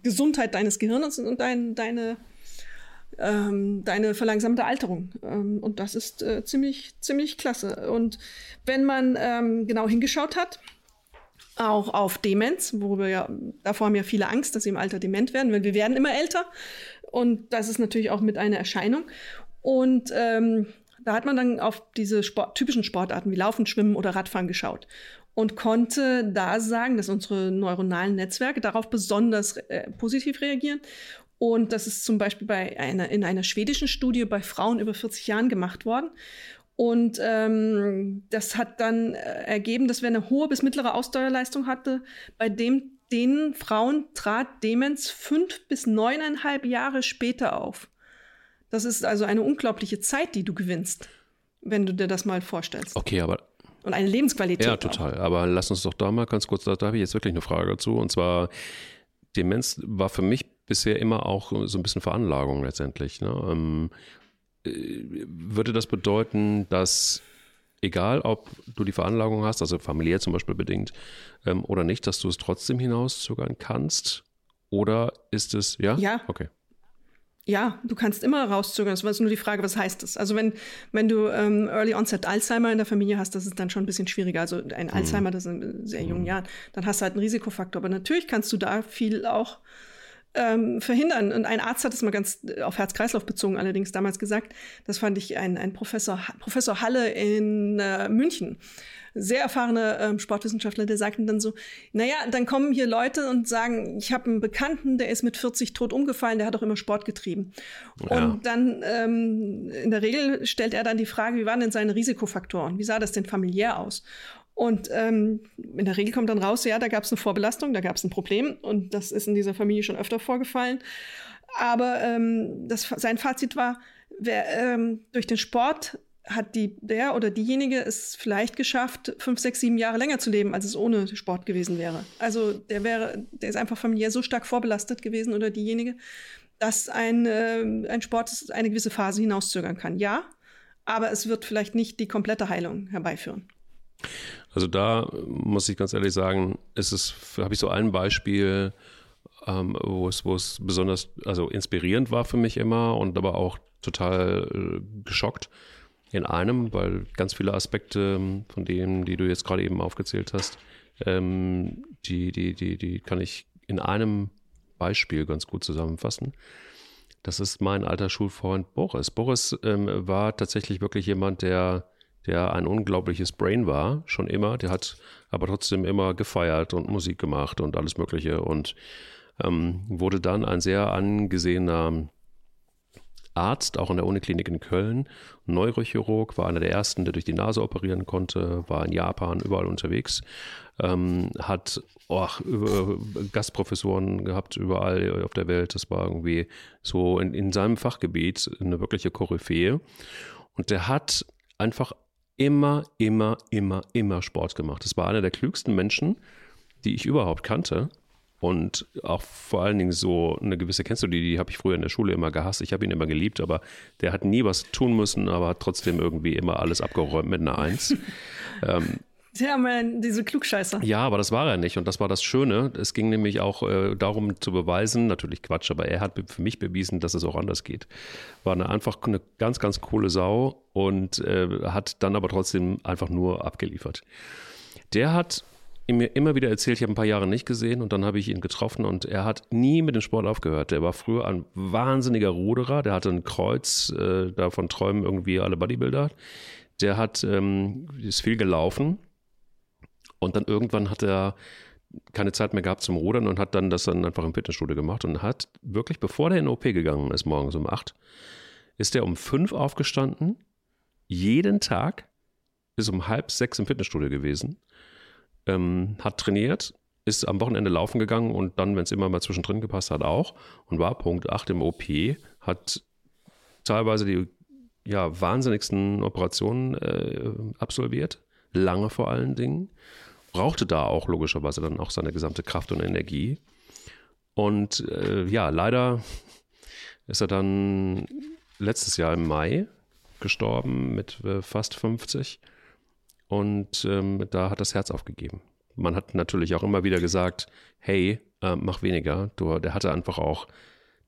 Gesundheit deines Gehirns und dein, deine, ähm, deine verlangsamte Alterung. Ähm, und das ist äh, ziemlich, ziemlich klasse. Und wenn man ähm, genau hingeschaut hat, auch auf Demenz, worüber ja, davor haben ja viele Angst, dass sie im Alter dement werden, weil wir werden immer älter. Und das ist natürlich auch mit einer Erscheinung. Und ähm, da hat man dann auf diese Sport, typischen Sportarten wie Laufen, Schwimmen oder Radfahren geschaut und konnte da sagen, dass unsere neuronalen Netzwerke darauf besonders äh, positiv reagieren. Und das ist zum Beispiel bei einer, in einer schwedischen Studie bei Frauen über 40 Jahren gemacht worden. Und ähm, das hat dann äh, ergeben, dass wer eine hohe bis mittlere Ausdauerleistung hatte, bei dem den Frauen trat Demenz fünf bis neuneinhalb Jahre später auf. Das ist also eine unglaubliche Zeit, die du gewinnst, wenn du dir das mal vorstellst. Okay, aber und eine Lebensqualität. Ja, total. Auch. Aber lass uns doch da mal ganz kurz, da, da habe ich jetzt wirklich eine Frage dazu. Und zwar, Demenz war für mich bisher immer auch so ein bisschen Veranlagung letztendlich. Ne? Ähm, äh, würde das bedeuten, dass egal ob du die Veranlagung hast, also familiär zum Beispiel bedingt, ähm, oder nicht, dass du es trotzdem hinauszögern kannst? Oder ist es, ja? Ja. Okay ja, du kannst immer rauszögern. Es ist nur die Frage, was heißt das? Also wenn, wenn du ähm, Early Onset Alzheimer in der Familie hast, das ist dann schon ein bisschen schwieriger. Also ein mhm. Alzheimer, das ist in sehr jungen mhm. Jahren, dann hast du halt einen Risikofaktor. Aber natürlich kannst du da viel auch ähm, verhindern. Und ein Arzt hat es mal ganz auf Herz-Kreislauf bezogen allerdings damals gesagt. Das fand ich ein, ein Professor, Professor Halle in äh, München sehr erfahrene ähm, Sportwissenschaftler, der sagten dann so, naja, dann kommen hier Leute und sagen, ich habe einen Bekannten, der ist mit 40 tot umgefallen, der hat auch immer Sport getrieben. Ja. Und dann ähm, in der Regel stellt er dann die Frage, wie waren denn seine Risikofaktoren? Wie sah das denn familiär aus? Und ähm, in der Regel kommt dann raus, ja, da gab es eine Vorbelastung, da gab es ein Problem und das ist in dieser Familie schon öfter vorgefallen. Aber ähm, das, sein Fazit war, wer ähm, durch den Sport hat die, der oder diejenige es vielleicht geschafft, fünf, sechs, sieben Jahre länger zu leben, als es ohne Sport gewesen wäre. Also der wäre, der ist einfach familiär so stark vorbelastet gewesen oder diejenige, dass ein, äh, ein Sport eine gewisse Phase hinauszögern kann. Ja, aber es wird vielleicht nicht die komplette Heilung herbeiführen. Also da muss ich ganz ehrlich sagen, ist es, habe ich so ein Beispiel, ähm, wo es, wo es besonders, also inspirierend war für mich immer und aber auch total äh, geschockt in einem, weil ganz viele Aspekte ähm, von denen, die du jetzt gerade eben aufgezählt hast, ähm, die, die, die, die kann ich in einem Beispiel ganz gut zusammenfassen. Das ist mein alter Schulfreund Boris. Boris ähm, war tatsächlich wirklich jemand, der, der ein unglaubliches Brain war, schon immer. Der hat aber trotzdem immer gefeiert und Musik gemacht und alles Mögliche und ähm, wurde dann ein sehr angesehener Arzt, auch in der Uniklinik in Köln, Neurochirurg, war einer der ersten, der durch die Nase operieren konnte, war in Japan überall unterwegs, ähm, hat oh, Gastprofessoren gehabt überall auf der Welt. Das war irgendwie so in, in seinem Fachgebiet eine wirkliche Koryphäe. Und der hat einfach immer, immer, immer, immer Sport gemacht. Das war einer der klügsten Menschen, die ich überhaupt kannte. Und auch vor allen Dingen so eine gewisse, kennst du die, die habe ich früher in der Schule immer gehasst. Ich habe ihn immer geliebt, aber der hat nie was tun müssen, aber hat trotzdem irgendwie immer alles abgeräumt mit einer Eins. ähm, Sie haben ja diese Klugscheißer. Ja, aber das war er nicht. Und das war das Schöne. Es ging nämlich auch äh, darum zu beweisen, natürlich Quatsch, aber er hat für mich bewiesen, dass es auch anders geht. War eine, einfach eine ganz, ganz coole Sau und äh, hat dann aber trotzdem einfach nur abgeliefert. Der hat mir immer wieder erzählt, ich habe ein paar Jahre nicht gesehen und dann habe ich ihn getroffen und er hat nie mit dem Sport aufgehört. Der war früher ein wahnsinniger Ruderer, der hatte ein Kreuz, äh, davon träumen irgendwie alle Bodybuilder. Der hat, ähm, ist viel gelaufen und dann irgendwann hat er keine Zeit mehr gehabt zum Rudern und hat dann das dann einfach im Fitnessstudio gemacht und hat wirklich, bevor der in OP gegangen ist, morgens um acht, ist er um fünf aufgestanden, jeden Tag, ist um halb sechs im Fitnessstudio gewesen ähm, hat trainiert, ist am Wochenende laufen gegangen und dann, wenn es immer mal zwischendrin gepasst hat, auch und war Punkt 8 im OP, hat teilweise die ja, wahnsinnigsten Operationen äh, absolviert, lange vor allen Dingen, brauchte da auch logischerweise dann auch seine gesamte Kraft und Energie. Und äh, ja, leider ist er dann letztes Jahr im Mai gestorben mit äh, fast 50. Und ähm, da hat das Herz aufgegeben. Man hat natürlich auch immer wieder gesagt, hey, äh, mach weniger. Du, der hatte einfach auch,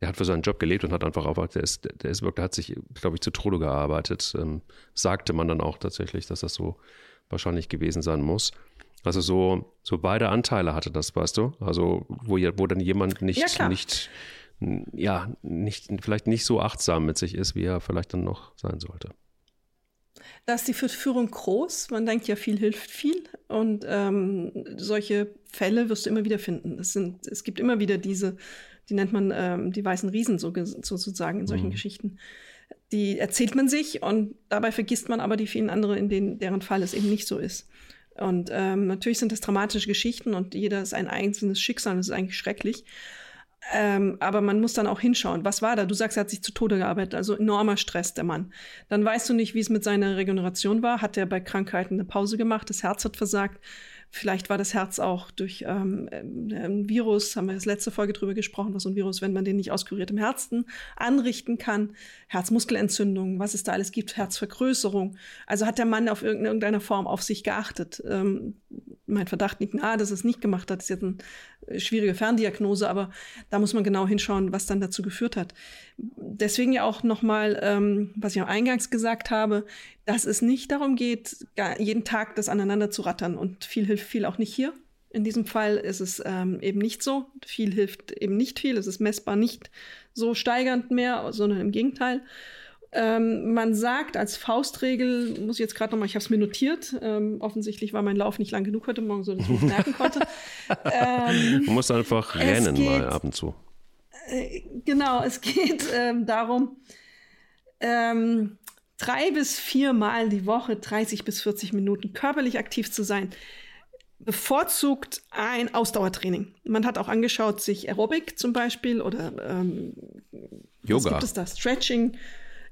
der hat für seinen Job gelebt und hat einfach auch, der ist, der ist wirklich, hat sich, glaube ich, zu Tode gearbeitet. Ähm, sagte man dann auch tatsächlich, dass das so wahrscheinlich gewesen sein muss. Also so, so beide Anteile hatte das, weißt du? Also wo, wo dann jemand nicht, ja, nicht, ja, nicht, vielleicht nicht so achtsam mit sich ist, wie er vielleicht dann noch sein sollte. Da ist die Führung groß. Man denkt ja, viel hilft viel. Und ähm, solche Fälle wirst du immer wieder finden. Es, sind, es gibt immer wieder diese, die nennt man ähm, die weißen Riesen so, sozusagen in solchen mhm. Geschichten. Die erzählt man sich und dabei vergisst man aber die vielen anderen, in denen, deren Fall es eben nicht so ist. Und ähm, natürlich sind das dramatische Geschichten und jeder ist ein einzelnes Schicksal, das ist eigentlich schrecklich. Ähm, aber man muss dann auch hinschauen. Was war da? Du sagst, er hat sich zu Tode gearbeitet, also enormer Stress, der Mann. Dann weißt du nicht, wie es mit seiner Regeneration war. Hat er bei Krankheiten eine Pause gemacht? Das Herz hat versagt. Vielleicht war das Herz auch durch ähm, ein Virus, haben wir das letzte Folge drüber gesprochen, was so ein Virus, wenn man den nicht auskuriert im Herzen anrichten kann. Herzmuskelentzündung, was es da alles gibt, Herzvergrößerung. Also hat der Mann auf irgendeiner Form auf sich geachtet. Ähm, mein Verdacht liegt nahe, dass er es nicht gemacht hat. Das ist jetzt eine äh, schwierige Ferndiagnose, aber da muss man genau hinschauen, was dann dazu geführt hat. Deswegen ja auch nochmal, ähm, was ich auch eingangs gesagt habe, dass es nicht darum geht, jeden Tag das aneinander zu rattern und viel hilft viel auch nicht hier. In diesem Fall ist es ähm, eben nicht so. Viel hilft eben nicht viel. Es ist messbar nicht so steigernd mehr, sondern im Gegenteil. Ähm, man sagt als Faustregel, muss ich jetzt gerade nochmal, ich habe es mir notiert, ähm, offensichtlich war mein Lauf nicht lang genug heute Morgen, so dass ich es merken konnte. ähm, Man muss einfach rennen geht, mal ab und zu. Äh, genau, es geht ähm, darum, ähm, drei bis vier Mal die Woche 30 bis 40 Minuten körperlich aktiv zu sein. Bevorzugt ein Ausdauertraining. Man hat auch angeschaut, sich Aerobic zum Beispiel oder ähm, Yoga. Was gibt es da? Stretching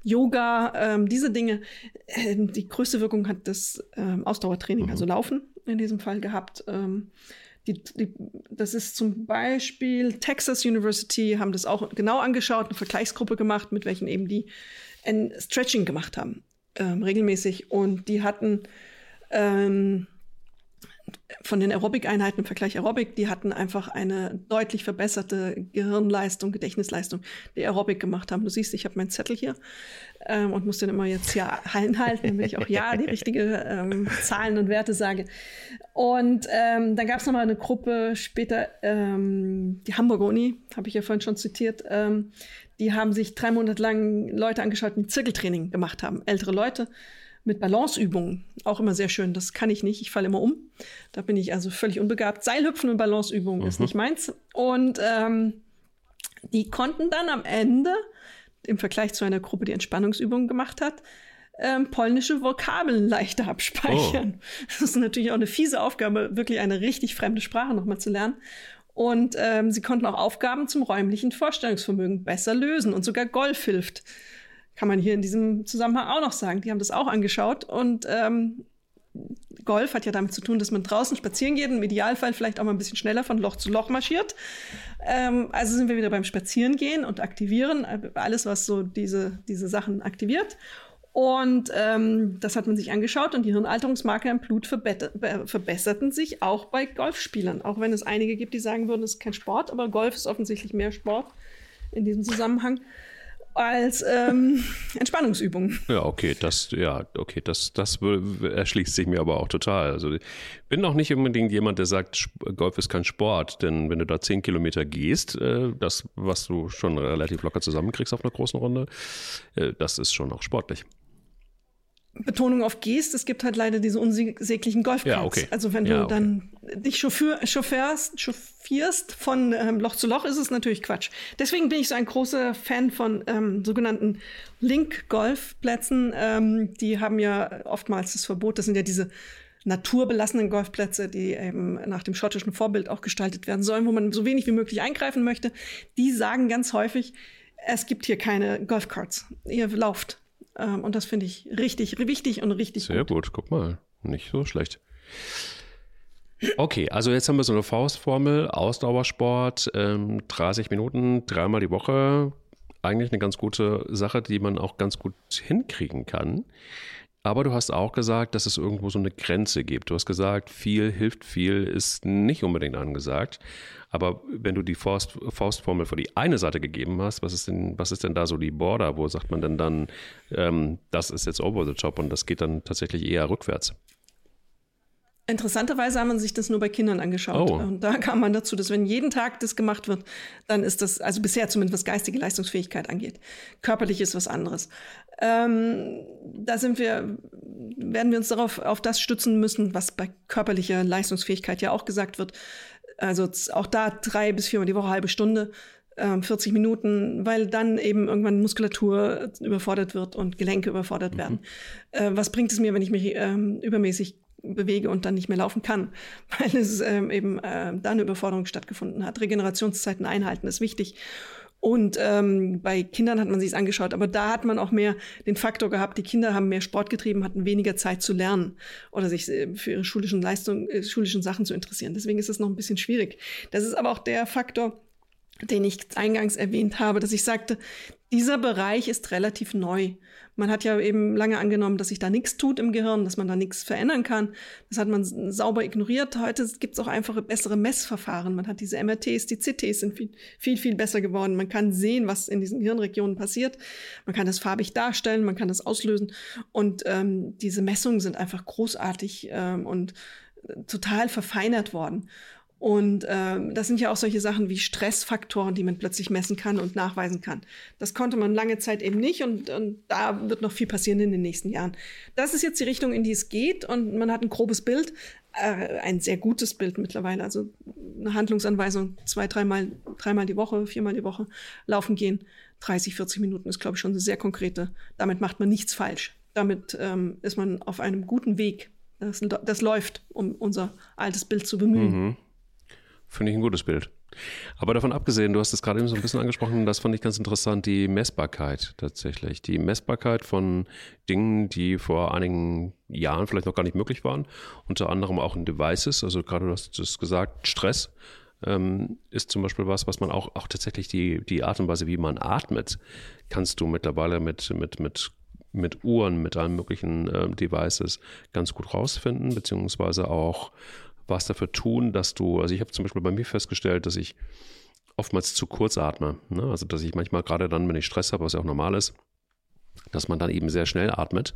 Yoga, ähm, diese Dinge. Äh, die größte Wirkung hat das ähm, Ausdauertraining, mhm. also Laufen in diesem Fall gehabt. Ähm, die, die, das ist zum Beispiel Texas University, haben das auch genau angeschaut, eine Vergleichsgruppe gemacht, mit welchen eben die ein Stretching gemacht haben, ähm, regelmäßig. Und die hatten ähm, von den Aerobic-Einheiten im Vergleich Aerobic, die hatten einfach eine deutlich verbesserte Gehirnleistung, Gedächtnisleistung, die Aerobic gemacht haben. Du siehst, ich habe meinen Zettel hier ähm, und muss den immer jetzt ja einhalten, damit ich auch ja die richtigen ähm, Zahlen und Werte sage. Und ähm, dann gab es nochmal eine Gruppe später, ähm, die Hamburger Uni, habe ich ja vorhin schon zitiert, ähm, die haben sich drei Monate lang Leute angeschaut, die Zirkeltraining gemacht haben, ältere Leute mit Balanceübungen. Auch immer sehr schön. Das kann ich nicht. Ich falle immer um. Da bin ich also völlig unbegabt. Seilhüpfen und Balanceübungen mhm. ist nicht meins. Und ähm, die konnten dann am Ende, im Vergleich zu einer Gruppe, die Entspannungsübungen gemacht hat, ähm, polnische Vokabeln leichter abspeichern. Oh. Das ist natürlich auch eine fiese Aufgabe, wirklich eine richtig fremde Sprache nochmal zu lernen. Und ähm, sie konnten auch Aufgaben zum räumlichen Vorstellungsvermögen besser lösen. Und sogar Golf hilft kann man hier in diesem Zusammenhang auch noch sagen. Die haben das auch angeschaut und ähm, Golf hat ja damit zu tun, dass man draußen spazieren geht, im Idealfall vielleicht auch mal ein bisschen schneller von Loch zu Loch marschiert. Ähm, also sind wir wieder beim Spazierengehen und Aktivieren, äh, alles, was so diese, diese Sachen aktiviert. Und ähm, das hat man sich angeschaut und die Hirnalterungsmarker im Blut verbesserten sich auch bei Golfspielern. Auch wenn es einige gibt, die sagen würden, es ist kein Sport, aber Golf ist offensichtlich mehr Sport in diesem Zusammenhang als ähm, Entspannungsübung. Ja, okay, das, ja, okay, das, das erschließt sich mir aber auch total. Also ich bin auch nicht unbedingt jemand, der sagt, Golf ist kein Sport, denn wenn du da zehn Kilometer gehst, äh, das, was du schon relativ locker zusammenkriegst auf einer großen Runde, äh, das ist schon auch sportlich. Betonung auf gehst, es gibt halt leider diese unsäglichen Golfkarts. Ja, okay. Also wenn du ja, okay. dann dich chauffeur, chauffeurst, chauffierst von ähm, Loch zu Loch, ist es natürlich Quatsch. Deswegen bin ich so ein großer Fan von ähm, sogenannten Link-Golfplätzen. Ähm, die haben ja oftmals das Verbot, das sind ja diese naturbelassenen Golfplätze, die eben nach dem schottischen Vorbild auch gestaltet werden sollen, wo man so wenig wie möglich eingreifen möchte. Die sagen ganz häufig, es gibt hier keine Golfcarts. Ihr lauft. Ähm, und das finde ich richtig wichtig und richtig Sehr gut. gut, guck mal. Nicht so schlecht. Okay, also jetzt haben wir so eine Faustformel, Ausdauersport, ähm, 30 Minuten, dreimal die Woche. Eigentlich eine ganz gute Sache, die man auch ganz gut hinkriegen kann. Aber du hast auch gesagt, dass es irgendwo so eine Grenze gibt. Du hast gesagt, viel hilft viel, ist nicht unbedingt angesagt. Aber wenn du die Faust, Faustformel für die eine Seite gegeben hast, was ist denn, was ist denn da so die Border? Wo sagt man denn dann, ähm, das ist jetzt over the top und das geht dann tatsächlich eher rückwärts? Interessanterweise haben man sich das nur bei Kindern angeschaut. Oh. Und da kam man dazu, dass wenn jeden Tag das gemacht wird, dann ist das, also bisher zumindest was geistige Leistungsfähigkeit angeht. Körperlich ist was anderes. Ähm, da sind wir, werden wir uns darauf auf das stützen müssen, was bei körperlicher Leistungsfähigkeit ja auch gesagt wird. Also auch da drei bis viermal die Woche, halbe Stunde, äh, 40 Minuten, weil dann eben irgendwann Muskulatur überfordert wird und Gelenke überfordert mhm. werden. Äh, was bringt es mir, wenn ich mich ähm, übermäßig bewege und dann nicht mehr laufen kann, weil es ähm, eben äh, da eine Überforderung stattgefunden hat. Regenerationszeiten einhalten ist wichtig. Und ähm, bei Kindern hat man sich es angeschaut, aber da hat man auch mehr den Faktor gehabt, die Kinder haben mehr Sport getrieben, hatten weniger Zeit zu lernen oder sich äh, für ihre schulischen Leistungen, äh, schulischen Sachen zu interessieren. Deswegen ist es noch ein bisschen schwierig. Das ist aber auch der Faktor, den ich eingangs erwähnt habe, dass ich sagte, dieser Bereich ist relativ neu. Man hat ja eben lange angenommen, dass sich da nichts tut im Gehirn, dass man da nichts verändern kann. Das hat man sauber ignoriert. Heute gibt es auch einfache, bessere Messverfahren. Man hat diese MRTs, die CTs sind viel, viel, viel besser geworden. Man kann sehen, was in diesen Hirnregionen passiert. Man kann das farbig darstellen, man kann das auslösen. Und ähm, diese Messungen sind einfach großartig ähm, und äh, total verfeinert worden. Und ähm, das sind ja auch solche Sachen wie Stressfaktoren, die man plötzlich messen kann und nachweisen kann. Das konnte man lange Zeit eben nicht und, und da wird noch viel passieren in den nächsten Jahren. Das ist jetzt die Richtung, in die es geht und man hat ein grobes Bild, äh, ein sehr gutes Bild mittlerweile. Also eine Handlungsanweisung, zwei, dreimal, dreimal die Woche, viermal die Woche laufen gehen. 30, 40 Minuten ist, glaube ich, schon eine sehr konkrete. Damit macht man nichts falsch. Damit ähm, ist man auf einem guten Weg. Das, das läuft, um unser altes Bild zu bemühen. Mhm. Finde ich ein gutes Bild. Aber davon abgesehen, du hast es gerade eben so ein bisschen angesprochen, das fand ich ganz interessant, die Messbarkeit tatsächlich. Die Messbarkeit von Dingen, die vor einigen Jahren vielleicht noch gar nicht möglich waren, unter anderem auch in Devices, also gerade du hast es gesagt, Stress ähm, ist zum Beispiel was, was man auch, auch tatsächlich die, die Art und Weise, wie man atmet, kannst du mittlerweile mit, mit, mit mit Uhren, mit allen möglichen äh, Devices ganz gut rausfinden, beziehungsweise auch was dafür tun, dass du, also ich habe zum Beispiel bei mir festgestellt, dass ich oftmals zu kurz atme. Ne? Also dass ich manchmal gerade dann, wenn ich Stress habe, was ja auch normal ist, dass man dann eben sehr schnell atmet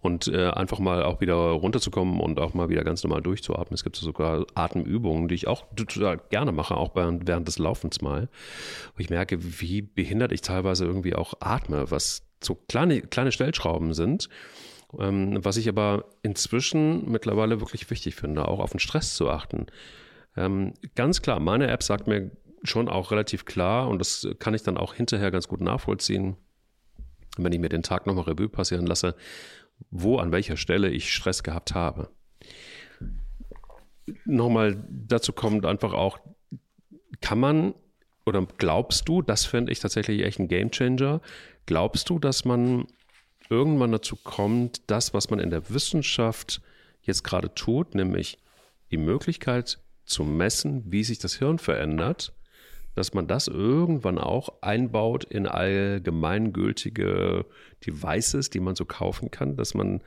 und äh, einfach mal auch wieder runterzukommen und auch mal wieder ganz normal durchzuatmen. Es gibt sogar Atemübungen, die ich auch total gerne mache, auch während des Laufens mal, wo ich merke, wie behindert ich teilweise irgendwie auch atme, was so kleine, kleine Stellschrauben sind ähm, was ich aber inzwischen mittlerweile wirklich wichtig finde, auch auf den Stress zu achten. Ähm, ganz klar, meine App sagt mir schon auch relativ klar, und das kann ich dann auch hinterher ganz gut nachvollziehen, wenn ich mir den Tag nochmal Revue passieren lasse, wo an welcher Stelle ich Stress gehabt habe. Nochmal dazu kommt einfach auch, kann man oder glaubst du, das fände ich tatsächlich echt ein Gamechanger, glaubst du, dass man irgendwann dazu kommt, das, was man in der Wissenschaft jetzt gerade tut, nämlich die Möglichkeit zu messen, wie sich das Hirn verändert, dass man das irgendwann auch einbaut in allgemeingültige Devices, die man so kaufen kann, dass man,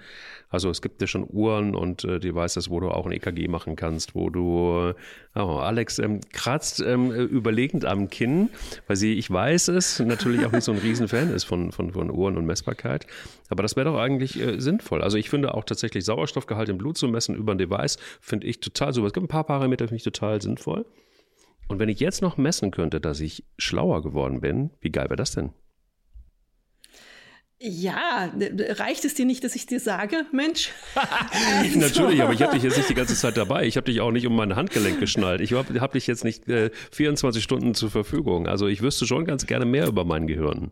also es gibt ja schon Uhren und äh, Devices, wo du auch ein EKG machen kannst, wo du, oh, Alex ähm, kratzt ähm, überlegend am Kinn, weil sie, ich weiß es, natürlich auch nicht so ein Riesenfan ist von, von, von Uhren und Messbarkeit, aber das wäre doch eigentlich äh, sinnvoll. Also ich finde auch tatsächlich Sauerstoffgehalt im Blut zu messen über ein Device, finde ich total super. Es gibt ein paar Parameter, finde ich total sinnvoll. Und wenn ich jetzt noch messen könnte, dass ich schlauer geworden bin, wie geil wäre das denn? Ja, reicht es dir nicht, dass ich dir sage, Mensch? also. Natürlich, aber ich habe dich jetzt nicht die ganze Zeit dabei. Ich habe dich auch nicht um mein Handgelenk geschnallt. Ich habe hab dich jetzt nicht äh, 24 Stunden zur Verfügung. Also ich wüsste schon ganz gerne mehr über mein Gehirn.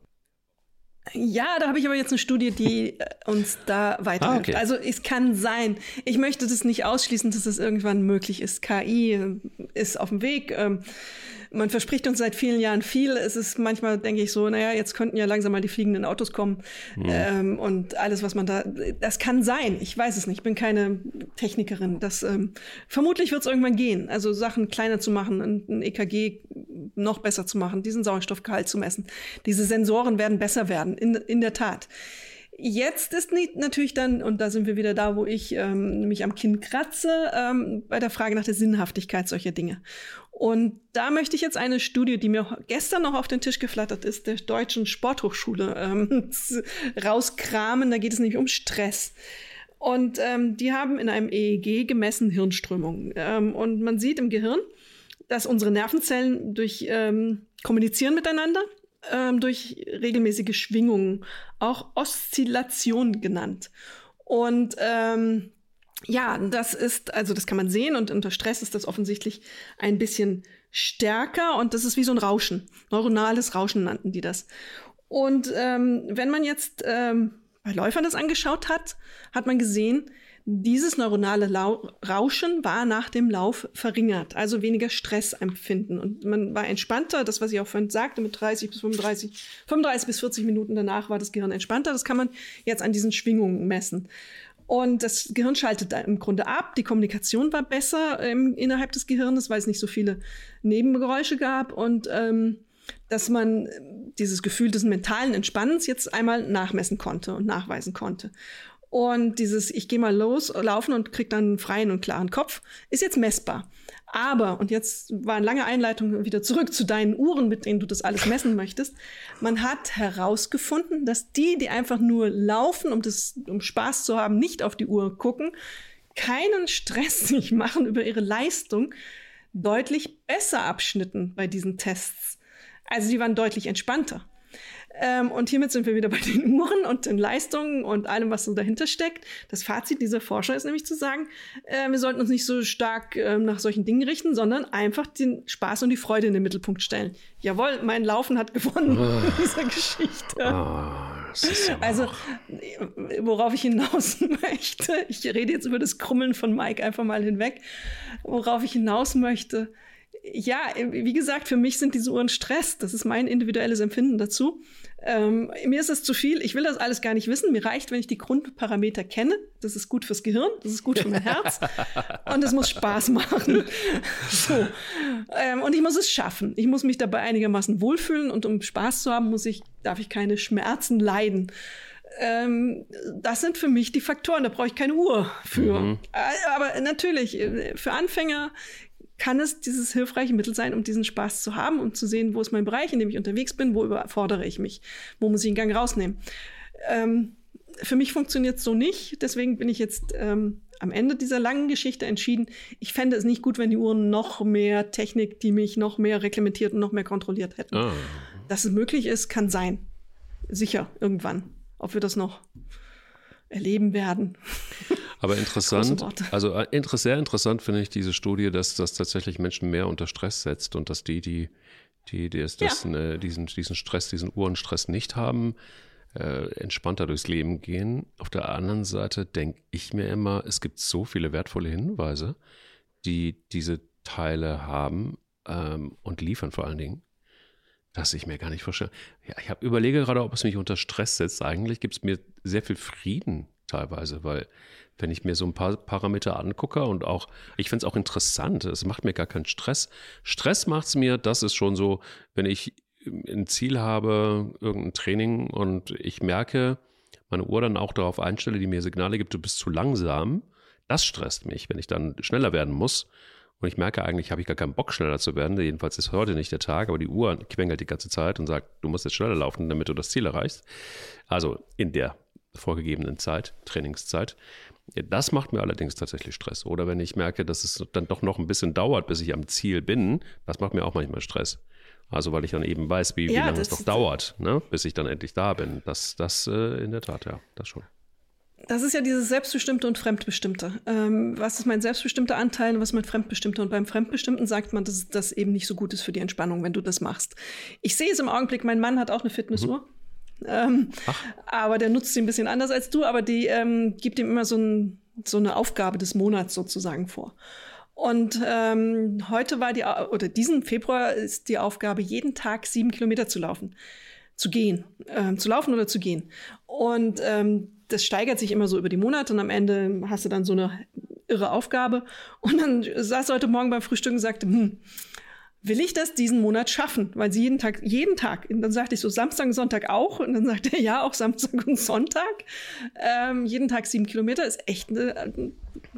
Ja, da habe ich aber jetzt eine Studie, die äh, uns da weiterhilft. Ah, okay. Also es kann sein. Ich möchte das nicht ausschließen, dass es irgendwann möglich ist. KI äh, ist auf dem Weg. Ähm, man verspricht uns seit vielen Jahren viel. Es ist manchmal, denke ich so, naja, jetzt könnten ja langsam mal die fliegenden Autos kommen. Mhm. Ähm, und alles, was man da, das kann sein. Ich weiß es nicht. Ich bin keine Technikerin. Das, ähm, vermutlich wird es irgendwann gehen. Also Sachen kleiner zu machen, ein, ein EKG noch besser zu machen, diesen Sauerstoffgehalt zu messen. Diese Sensoren werden besser werden, in, in der Tat. Jetzt ist natürlich dann, und da sind wir wieder da, wo ich ähm, mich am Kinn kratze, ähm, bei der Frage nach der Sinnhaftigkeit solcher Dinge. Und da möchte ich jetzt eine Studie, die mir gestern noch auf den Tisch geflattert ist, der Deutschen Sporthochschule, ähm, rauskramen. Da geht es nämlich um Stress. Und ähm, die haben in einem EEG gemessen Hirnströmungen. Ähm, und man sieht im Gehirn, dass unsere Nervenzellen durch ähm, kommunizieren miteinander ähm, durch regelmäßige Schwingungen, auch Oszillation genannt. Und ähm, ja, das ist, also das kann man sehen und unter Stress ist das offensichtlich ein bisschen stärker und das ist wie so ein Rauschen. Neuronales Rauschen nannten die das. Und ähm, wenn man jetzt ähm, bei Läufern das angeschaut hat, hat man gesehen, dieses neuronale Lau Rauschen war nach dem Lauf verringert, also weniger Stressempfinden. Und man war entspannter, das, was ich auch vorhin sagte, mit 30 bis 35, 35 bis 40 Minuten danach war das Gehirn entspannter. Das kann man jetzt an diesen Schwingungen messen. Und das Gehirn schaltet im Grunde ab. Die Kommunikation war besser ähm, innerhalb des Gehirns, weil es nicht so viele Nebengeräusche gab. Und ähm, dass man dieses Gefühl des mentalen Entspannens jetzt einmal nachmessen konnte und nachweisen konnte. Und dieses, ich gehe mal los, laufen und krieg dann einen freien und klaren Kopf, ist jetzt messbar. Aber, und jetzt war eine lange Einleitung wieder zurück zu deinen Uhren, mit denen du das alles messen möchtest. Man hat herausgefunden, dass die, die einfach nur laufen, um das, um Spaß zu haben, nicht auf die Uhr gucken, keinen Stress sich machen über ihre Leistung, deutlich besser abschnitten bei diesen Tests. Also die waren deutlich entspannter. Ähm, und hiermit sind wir wieder bei den Uhren und den Leistungen und allem, was so dahinter steckt. Das Fazit dieser Forscher ist nämlich zu sagen, äh, wir sollten uns nicht so stark äh, nach solchen Dingen richten, sondern einfach den Spaß und die Freude in den Mittelpunkt stellen. Jawohl, mein Laufen hat gewonnen oh. in dieser Geschichte. Oh, also, worauf ich hinaus möchte, ich rede jetzt über das Krummeln von Mike einfach mal hinweg, worauf ich hinaus möchte, ja, wie gesagt, für mich sind diese Uhren Stress. Das ist mein individuelles Empfinden dazu. Ähm, mir ist es zu viel. Ich will das alles gar nicht wissen. Mir reicht, wenn ich die Grundparameter kenne. Das ist gut fürs Gehirn, das ist gut für mein Herz und es muss Spaß machen. so. Ähm, und ich muss es schaffen. Ich muss mich dabei einigermaßen wohlfühlen und um Spaß zu haben, muss ich, darf ich keine Schmerzen leiden. Ähm, das sind für mich die Faktoren. Da brauche ich keine Uhr für. Mhm. Äh, aber natürlich, äh, für Anfänger kann es dieses hilfreiche Mittel sein, um diesen Spaß zu haben, um zu sehen, wo ist mein Bereich, in dem ich unterwegs bin, wo überfordere ich mich, wo muss ich einen Gang rausnehmen. Ähm, für mich funktioniert es so nicht, deswegen bin ich jetzt ähm, am Ende dieser langen Geschichte entschieden, ich fände es nicht gut, wenn die Uhren noch mehr Technik, die mich noch mehr reglementiert und noch mehr kontrolliert hätten. Oh. Dass es möglich ist, kann sein. Sicher, irgendwann. Ob wir das noch erleben werden. Aber interessant, also äh, sehr interessant finde ich diese Studie, dass das tatsächlich Menschen mehr unter Stress setzt und dass die, die, die, die das, ja. äh, diesen, diesen Stress, diesen Uhrenstress nicht haben, äh, entspannter durchs Leben gehen. Auf der anderen Seite denke ich mir immer, es gibt so viele wertvolle Hinweise, die diese Teile haben ähm, und liefern vor allen Dingen, dass ich mir gar nicht vorstelle. Ja, ich habe überlege gerade, ob es mich unter Stress setzt. Eigentlich gibt es mir sehr viel Frieden teilweise, weil wenn ich mir so ein paar Parameter angucke und auch, ich finde es auch interessant, es macht mir gar keinen Stress. Stress macht es mir, das ist schon so, wenn ich ein Ziel habe, irgendein Training und ich merke, meine Uhr dann auch darauf einstelle, die mir Signale gibt, du bist zu langsam, das stresst mich, wenn ich dann schneller werden muss. Und ich merke eigentlich, habe ich gar keinen Bock, schneller zu werden. Jedenfalls ist heute nicht der Tag, aber die Uhr quengelt die ganze Zeit und sagt, du musst jetzt schneller laufen, damit du das Ziel erreichst. Also in der vorgegebenen Zeit, Trainingszeit. Das macht mir allerdings tatsächlich Stress. Oder wenn ich merke, dass es dann doch noch ein bisschen dauert, bis ich am Ziel bin, das macht mir auch manchmal Stress. Also weil ich dann eben weiß, wie, ja, wie lange es doch dauert, ne, bis ich dann endlich da bin. Das, das äh, in der Tat, ja, das schon. Das ist ja dieses Selbstbestimmte und Fremdbestimmte. Ähm, was ist mein selbstbestimmter Anteil und was ist mein Fremdbestimmter? Und beim Fremdbestimmten sagt man, dass das eben nicht so gut ist für die Entspannung, wenn du das machst. Ich sehe es im Augenblick, mein Mann hat auch eine Fitnessuhr. Mhm. Ähm, aber der nutzt sie ein bisschen anders als du, aber die ähm, gibt ihm immer so, ein, so, eine Aufgabe des Monats sozusagen vor. Und ähm, heute war die, oder diesen Februar ist die Aufgabe, jeden Tag sieben Kilometer zu laufen, zu gehen, ähm, zu laufen oder zu gehen. Und ähm, das steigert sich immer so über die Monate und am Ende hast du dann so eine irre Aufgabe. Und dann saß heute Morgen beim Frühstück und sagte, hm, will ich das diesen Monat schaffen? Weil sie jeden Tag, jeden Tag, und dann sagte ich so Samstag und Sonntag auch, und dann sagte er, ja, auch Samstag und Sonntag. Ähm, jeden Tag sieben Kilometer ist echt eine,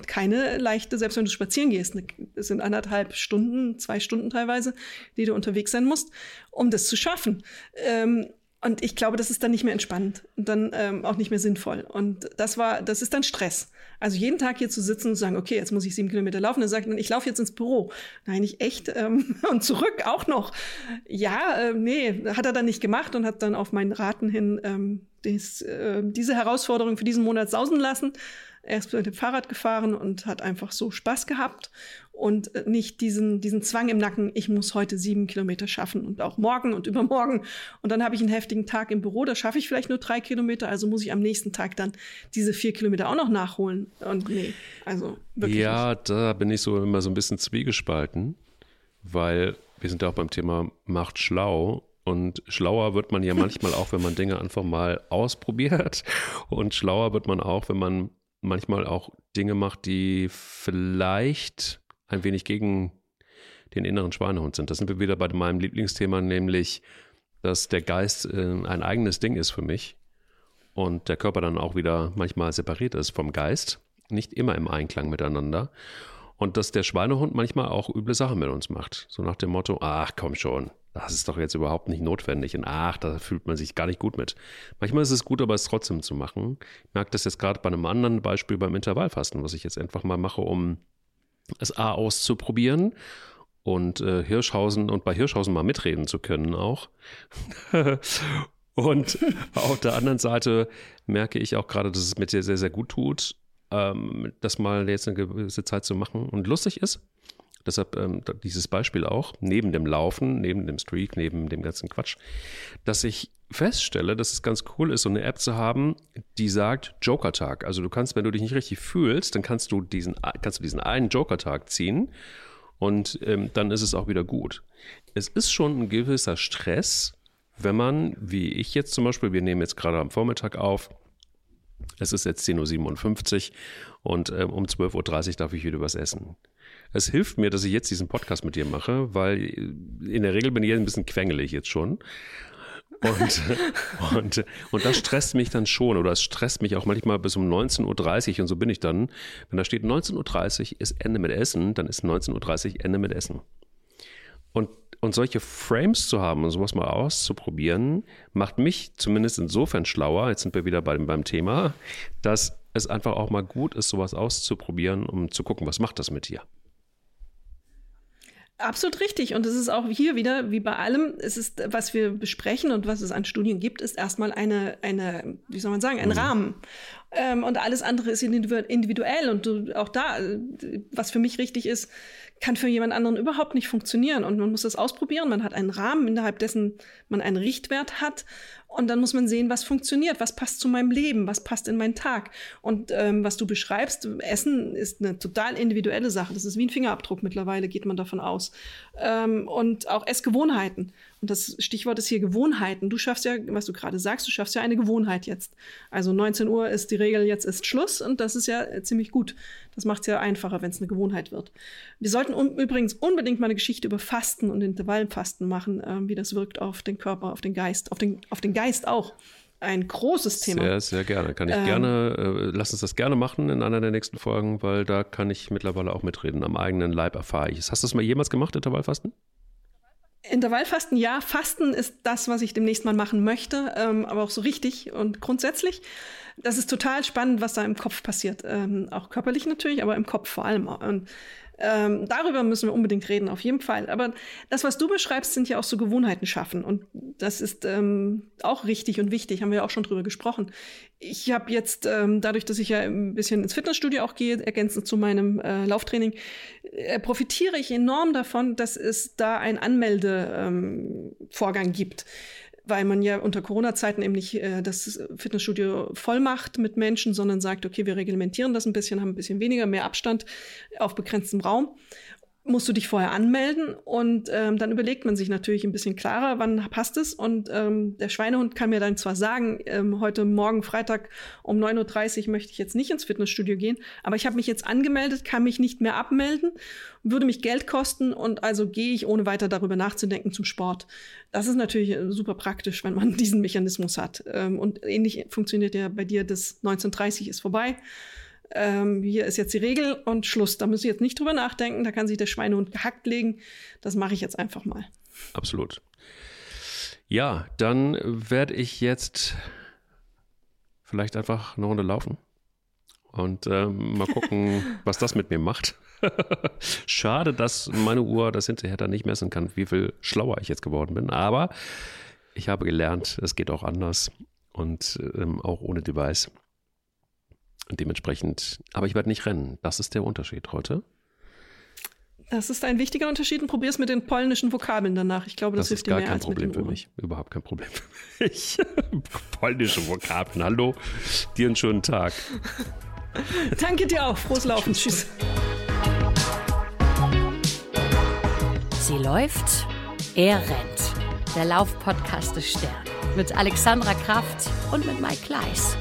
keine leichte, selbst wenn du spazieren gehst, es sind anderthalb Stunden, zwei Stunden teilweise, die du unterwegs sein musst, um das zu schaffen. Ähm, und ich glaube, das ist dann nicht mehr entspannend und dann ähm, auch nicht mehr sinnvoll. Und das war, das ist dann Stress. Also jeden Tag hier zu sitzen und zu sagen, okay, jetzt muss ich sieben Kilometer laufen, dann sagt man, ich laufe jetzt ins Büro. Nein, nicht echt. Ähm, und zurück auch noch. Ja, äh, nee, hat er dann nicht gemacht und hat dann auf meinen Raten hin ähm, dies, äh, diese Herausforderung für diesen Monat sausen lassen. Er ist mit dem Fahrrad gefahren und hat einfach so Spaß gehabt und äh, nicht diesen, diesen Zwang im Nacken, ich muss heute sieben Kilometer schaffen und auch morgen und übermorgen. Und dann habe ich einen heftigen Tag im Büro, da schaffe ich vielleicht nur drei Kilometer, also muss ich am nächsten Tag dann diese vier Kilometer auch noch nachholen. Und nee, also wirklich. Ja, nicht. da bin ich so immer so ein bisschen zwiegespalten, weil wir sind ja auch beim Thema Macht schlau und schlauer wird man ja manchmal auch, wenn man Dinge einfach mal ausprobiert. Und schlauer wird man auch, wenn man manchmal auch Dinge macht, die vielleicht ein wenig gegen den inneren Schweinehund sind. Das sind wir wieder bei meinem Lieblingsthema, nämlich, dass der Geist äh, ein eigenes Ding ist für mich und der Körper dann auch wieder manchmal separiert ist vom Geist, nicht immer im Einklang miteinander. Und dass der Schweinehund manchmal auch üble Sachen mit uns macht. So nach dem Motto, ach komm schon, das ist doch jetzt überhaupt nicht notwendig. Und ach, da fühlt man sich gar nicht gut mit. Manchmal ist es gut, aber es trotzdem zu machen. Ich merke das jetzt gerade bei einem anderen Beispiel beim Intervallfasten, was ich jetzt einfach mal mache, um es A auszuprobieren und äh, Hirschhausen und bei Hirschhausen mal mitreden zu können auch. und auf der anderen Seite merke ich auch gerade, dass es mir sehr, sehr, sehr gut tut, ähm, das mal jetzt eine gewisse Zeit zu machen und lustig ist. Deshalb ähm, dieses Beispiel auch, neben dem Laufen, neben dem Streak, neben dem ganzen Quatsch, dass ich feststelle, dass es ganz cool ist, so eine App zu haben, die sagt Joker-Tag. Also du kannst, wenn du dich nicht richtig fühlst, dann kannst du diesen, kannst du diesen einen Joker-Tag ziehen Und ähm, dann ist es auch wieder gut. Es ist schon ein gewisser Stress, wenn man, wie ich jetzt zum Beispiel, wir nehmen jetzt gerade am Vormittag auf, es ist jetzt 10.57 Uhr und äh, um 12.30 Uhr darf ich wieder was essen. Es hilft mir, dass ich jetzt diesen Podcast mit dir mache, weil in der Regel bin ich ein bisschen quengelig jetzt schon. Und, und, und das stresst mich dann schon oder es stresst mich auch manchmal bis um 19.30 Uhr und so bin ich dann. Wenn da steht 19.30 Uhr ist Ende mit Essen, dann ist 19.30 Uhr Ende mit Essen. Und, und solche Frames zu haben und sowas mal auszuprobieren, macht mich zumindest insofern schlauer, jetzt sind wir wieder beim, beim Thema, dass es einfach auch mal gut ist, sowas auszuprobieren, um zu gucken, was macht das mit dir. Absolut richtig. Und es ist auch hier wieder, wie bei allem, es ist, was wir besprechen und was es an Studien gibt, ist erstmal eine, eine wie soll man sagen, ein mhm. Rahmen. Ähm, und alles andere ist individuell. Und du, auch da, was für mich richtig ist, kann für jemand anderen überhaupt nicht funktionieren. Und man muss das ausprobieren. Man hat einen Rahmen, innerhalb dessen man einen Richtwert hat. Und dann muss man sehen, was funktioniert, was passt zu meinem Leben, was passt in meinen Tag. Und ähm, was du beschreibst, Essen ist eine total individuelle Sache. Das ist wie ein Fingerabdruck mittlerweile, geht man davon aus. Ähm, und auch Essgewohnheiten. Und das Stichwort ist hier Gewohnheiten. Du schaffst ja, was du gerade sagst, du schaffst ja eine Gewohnheit jetzt. Also 19 Uhr ist die Regel, jetzt ist Schluss und das ist ja äh, ziemlich gut. Das macht es ja einfacher, wenn es eine Gewohnheit wird. Wir sollten un übrigens unbedingt mal eine Geschichte über Fasten und Intervallfasten machen, äh, wie das wirkt auf den Körper, auf den Geist, auf den, auf den Geist auch ein großes Thema. Sehr, sehr gerne. Kann ich ähm, gerne, äh, lass uns das gerne machen in einer der nächsten Folgen, weil da kann ich mittlerweile auch mitreden. Am eigenen Leib erfahre ich es. Hast du das mal jemals gemacht, Intervallfasten? Intervallfasten, ja, Fasten ist das, was ich demnächst mal machen möchte, ähm, aber auch so richtig und grundsätzlich. Das ist total spannend, was da im Kopf passiert. Ähm, auch körperlich natürlich, aber im Kopf vor allem. Und ähm, darüber müssen wir unbedingt reden, auf jeden Fall. Aber das, was du beschreibst, sind ja auch so Gewohnheiten schaffen. Und das ist ähm, auch richtig und wichtig, haben wir ja auch schon drüber gesprochen. Ich habe jetzt, ähm, dadurch, dass ich ja ein bisschen ins Fitnessstudio auch gehe, ergänzend zu meinem äh, Lauftraining, äh, profitiere ich enorm davon, dass es da einen Anmeldevorgang gibt weil man ja unter Corona-Zeiten eben nicht äh, das Fitnessstudio voll macht mit Menschen, sondern sagt, okay, wir reglementieren das ein bisschen, haben ein bisschen weniger, mehr Abstand auf begrenztem Raum musst du dich vorher anmelden und ähm, dann überlegt man sich natürlich ein bisschen klarer, wann passt es. Und ähm, der Schweinehund kann mir dann zwar sagen, ähm, heute Morgen Freitag um 9.30 Uhr möchte ich jetzt nicht ins Fitnessstudio gehen, aber ich habe mich jetzt angemeldet, kann mich nicht mehr abmelden, würde mich Geld kosten und also gehe ich ohne weiter darüber nachzudenken zum Sport. Das ist natürlich äh, super praktisch, wenn man diesen Mechanismus hat. Ähm, und ähnlich funktioniert ja bei dir, das 19.30 ist vorbei ähm, hier ist jetzt die Regel und Schluss. Da muss ich jetzt nicht drüber nachdenken, da kann sich der Schweinehund gehackt legen. Das mache ich jetzt einfach mal. Absolut. Ja, dann werde ich jetzt vielleicht einfach eine Runde laufen und ähm, mal gucken, was das mit mir macht. Schade, dass meine Uhr das hinterher dann nicht messen kann, wie viel schlauer ich jetzt geworden bin. Aber ich habe gelernt, es geht auch anders und ähm, auch ohne Device. Und dementsprechend, aber ich werde nicht rennen. Das ist der Unterschied heute. Das ist ein wichtiger Unterschied und probier es mit den polnischen Vokabeln danach. Ich glaube, das, das hilft dir mehr als Problem mit den für mich. Überhaupt kein Problem für mich. Polnische Vokabeln. Hallo. Dir einen schönen Tag. Danke dir auch. Frohes Laufen. Tschüss. Sie läuft, er rennt. Der Laufpodcast des Stern. Mit Alexandra Kraft und mit Mike Kleiss.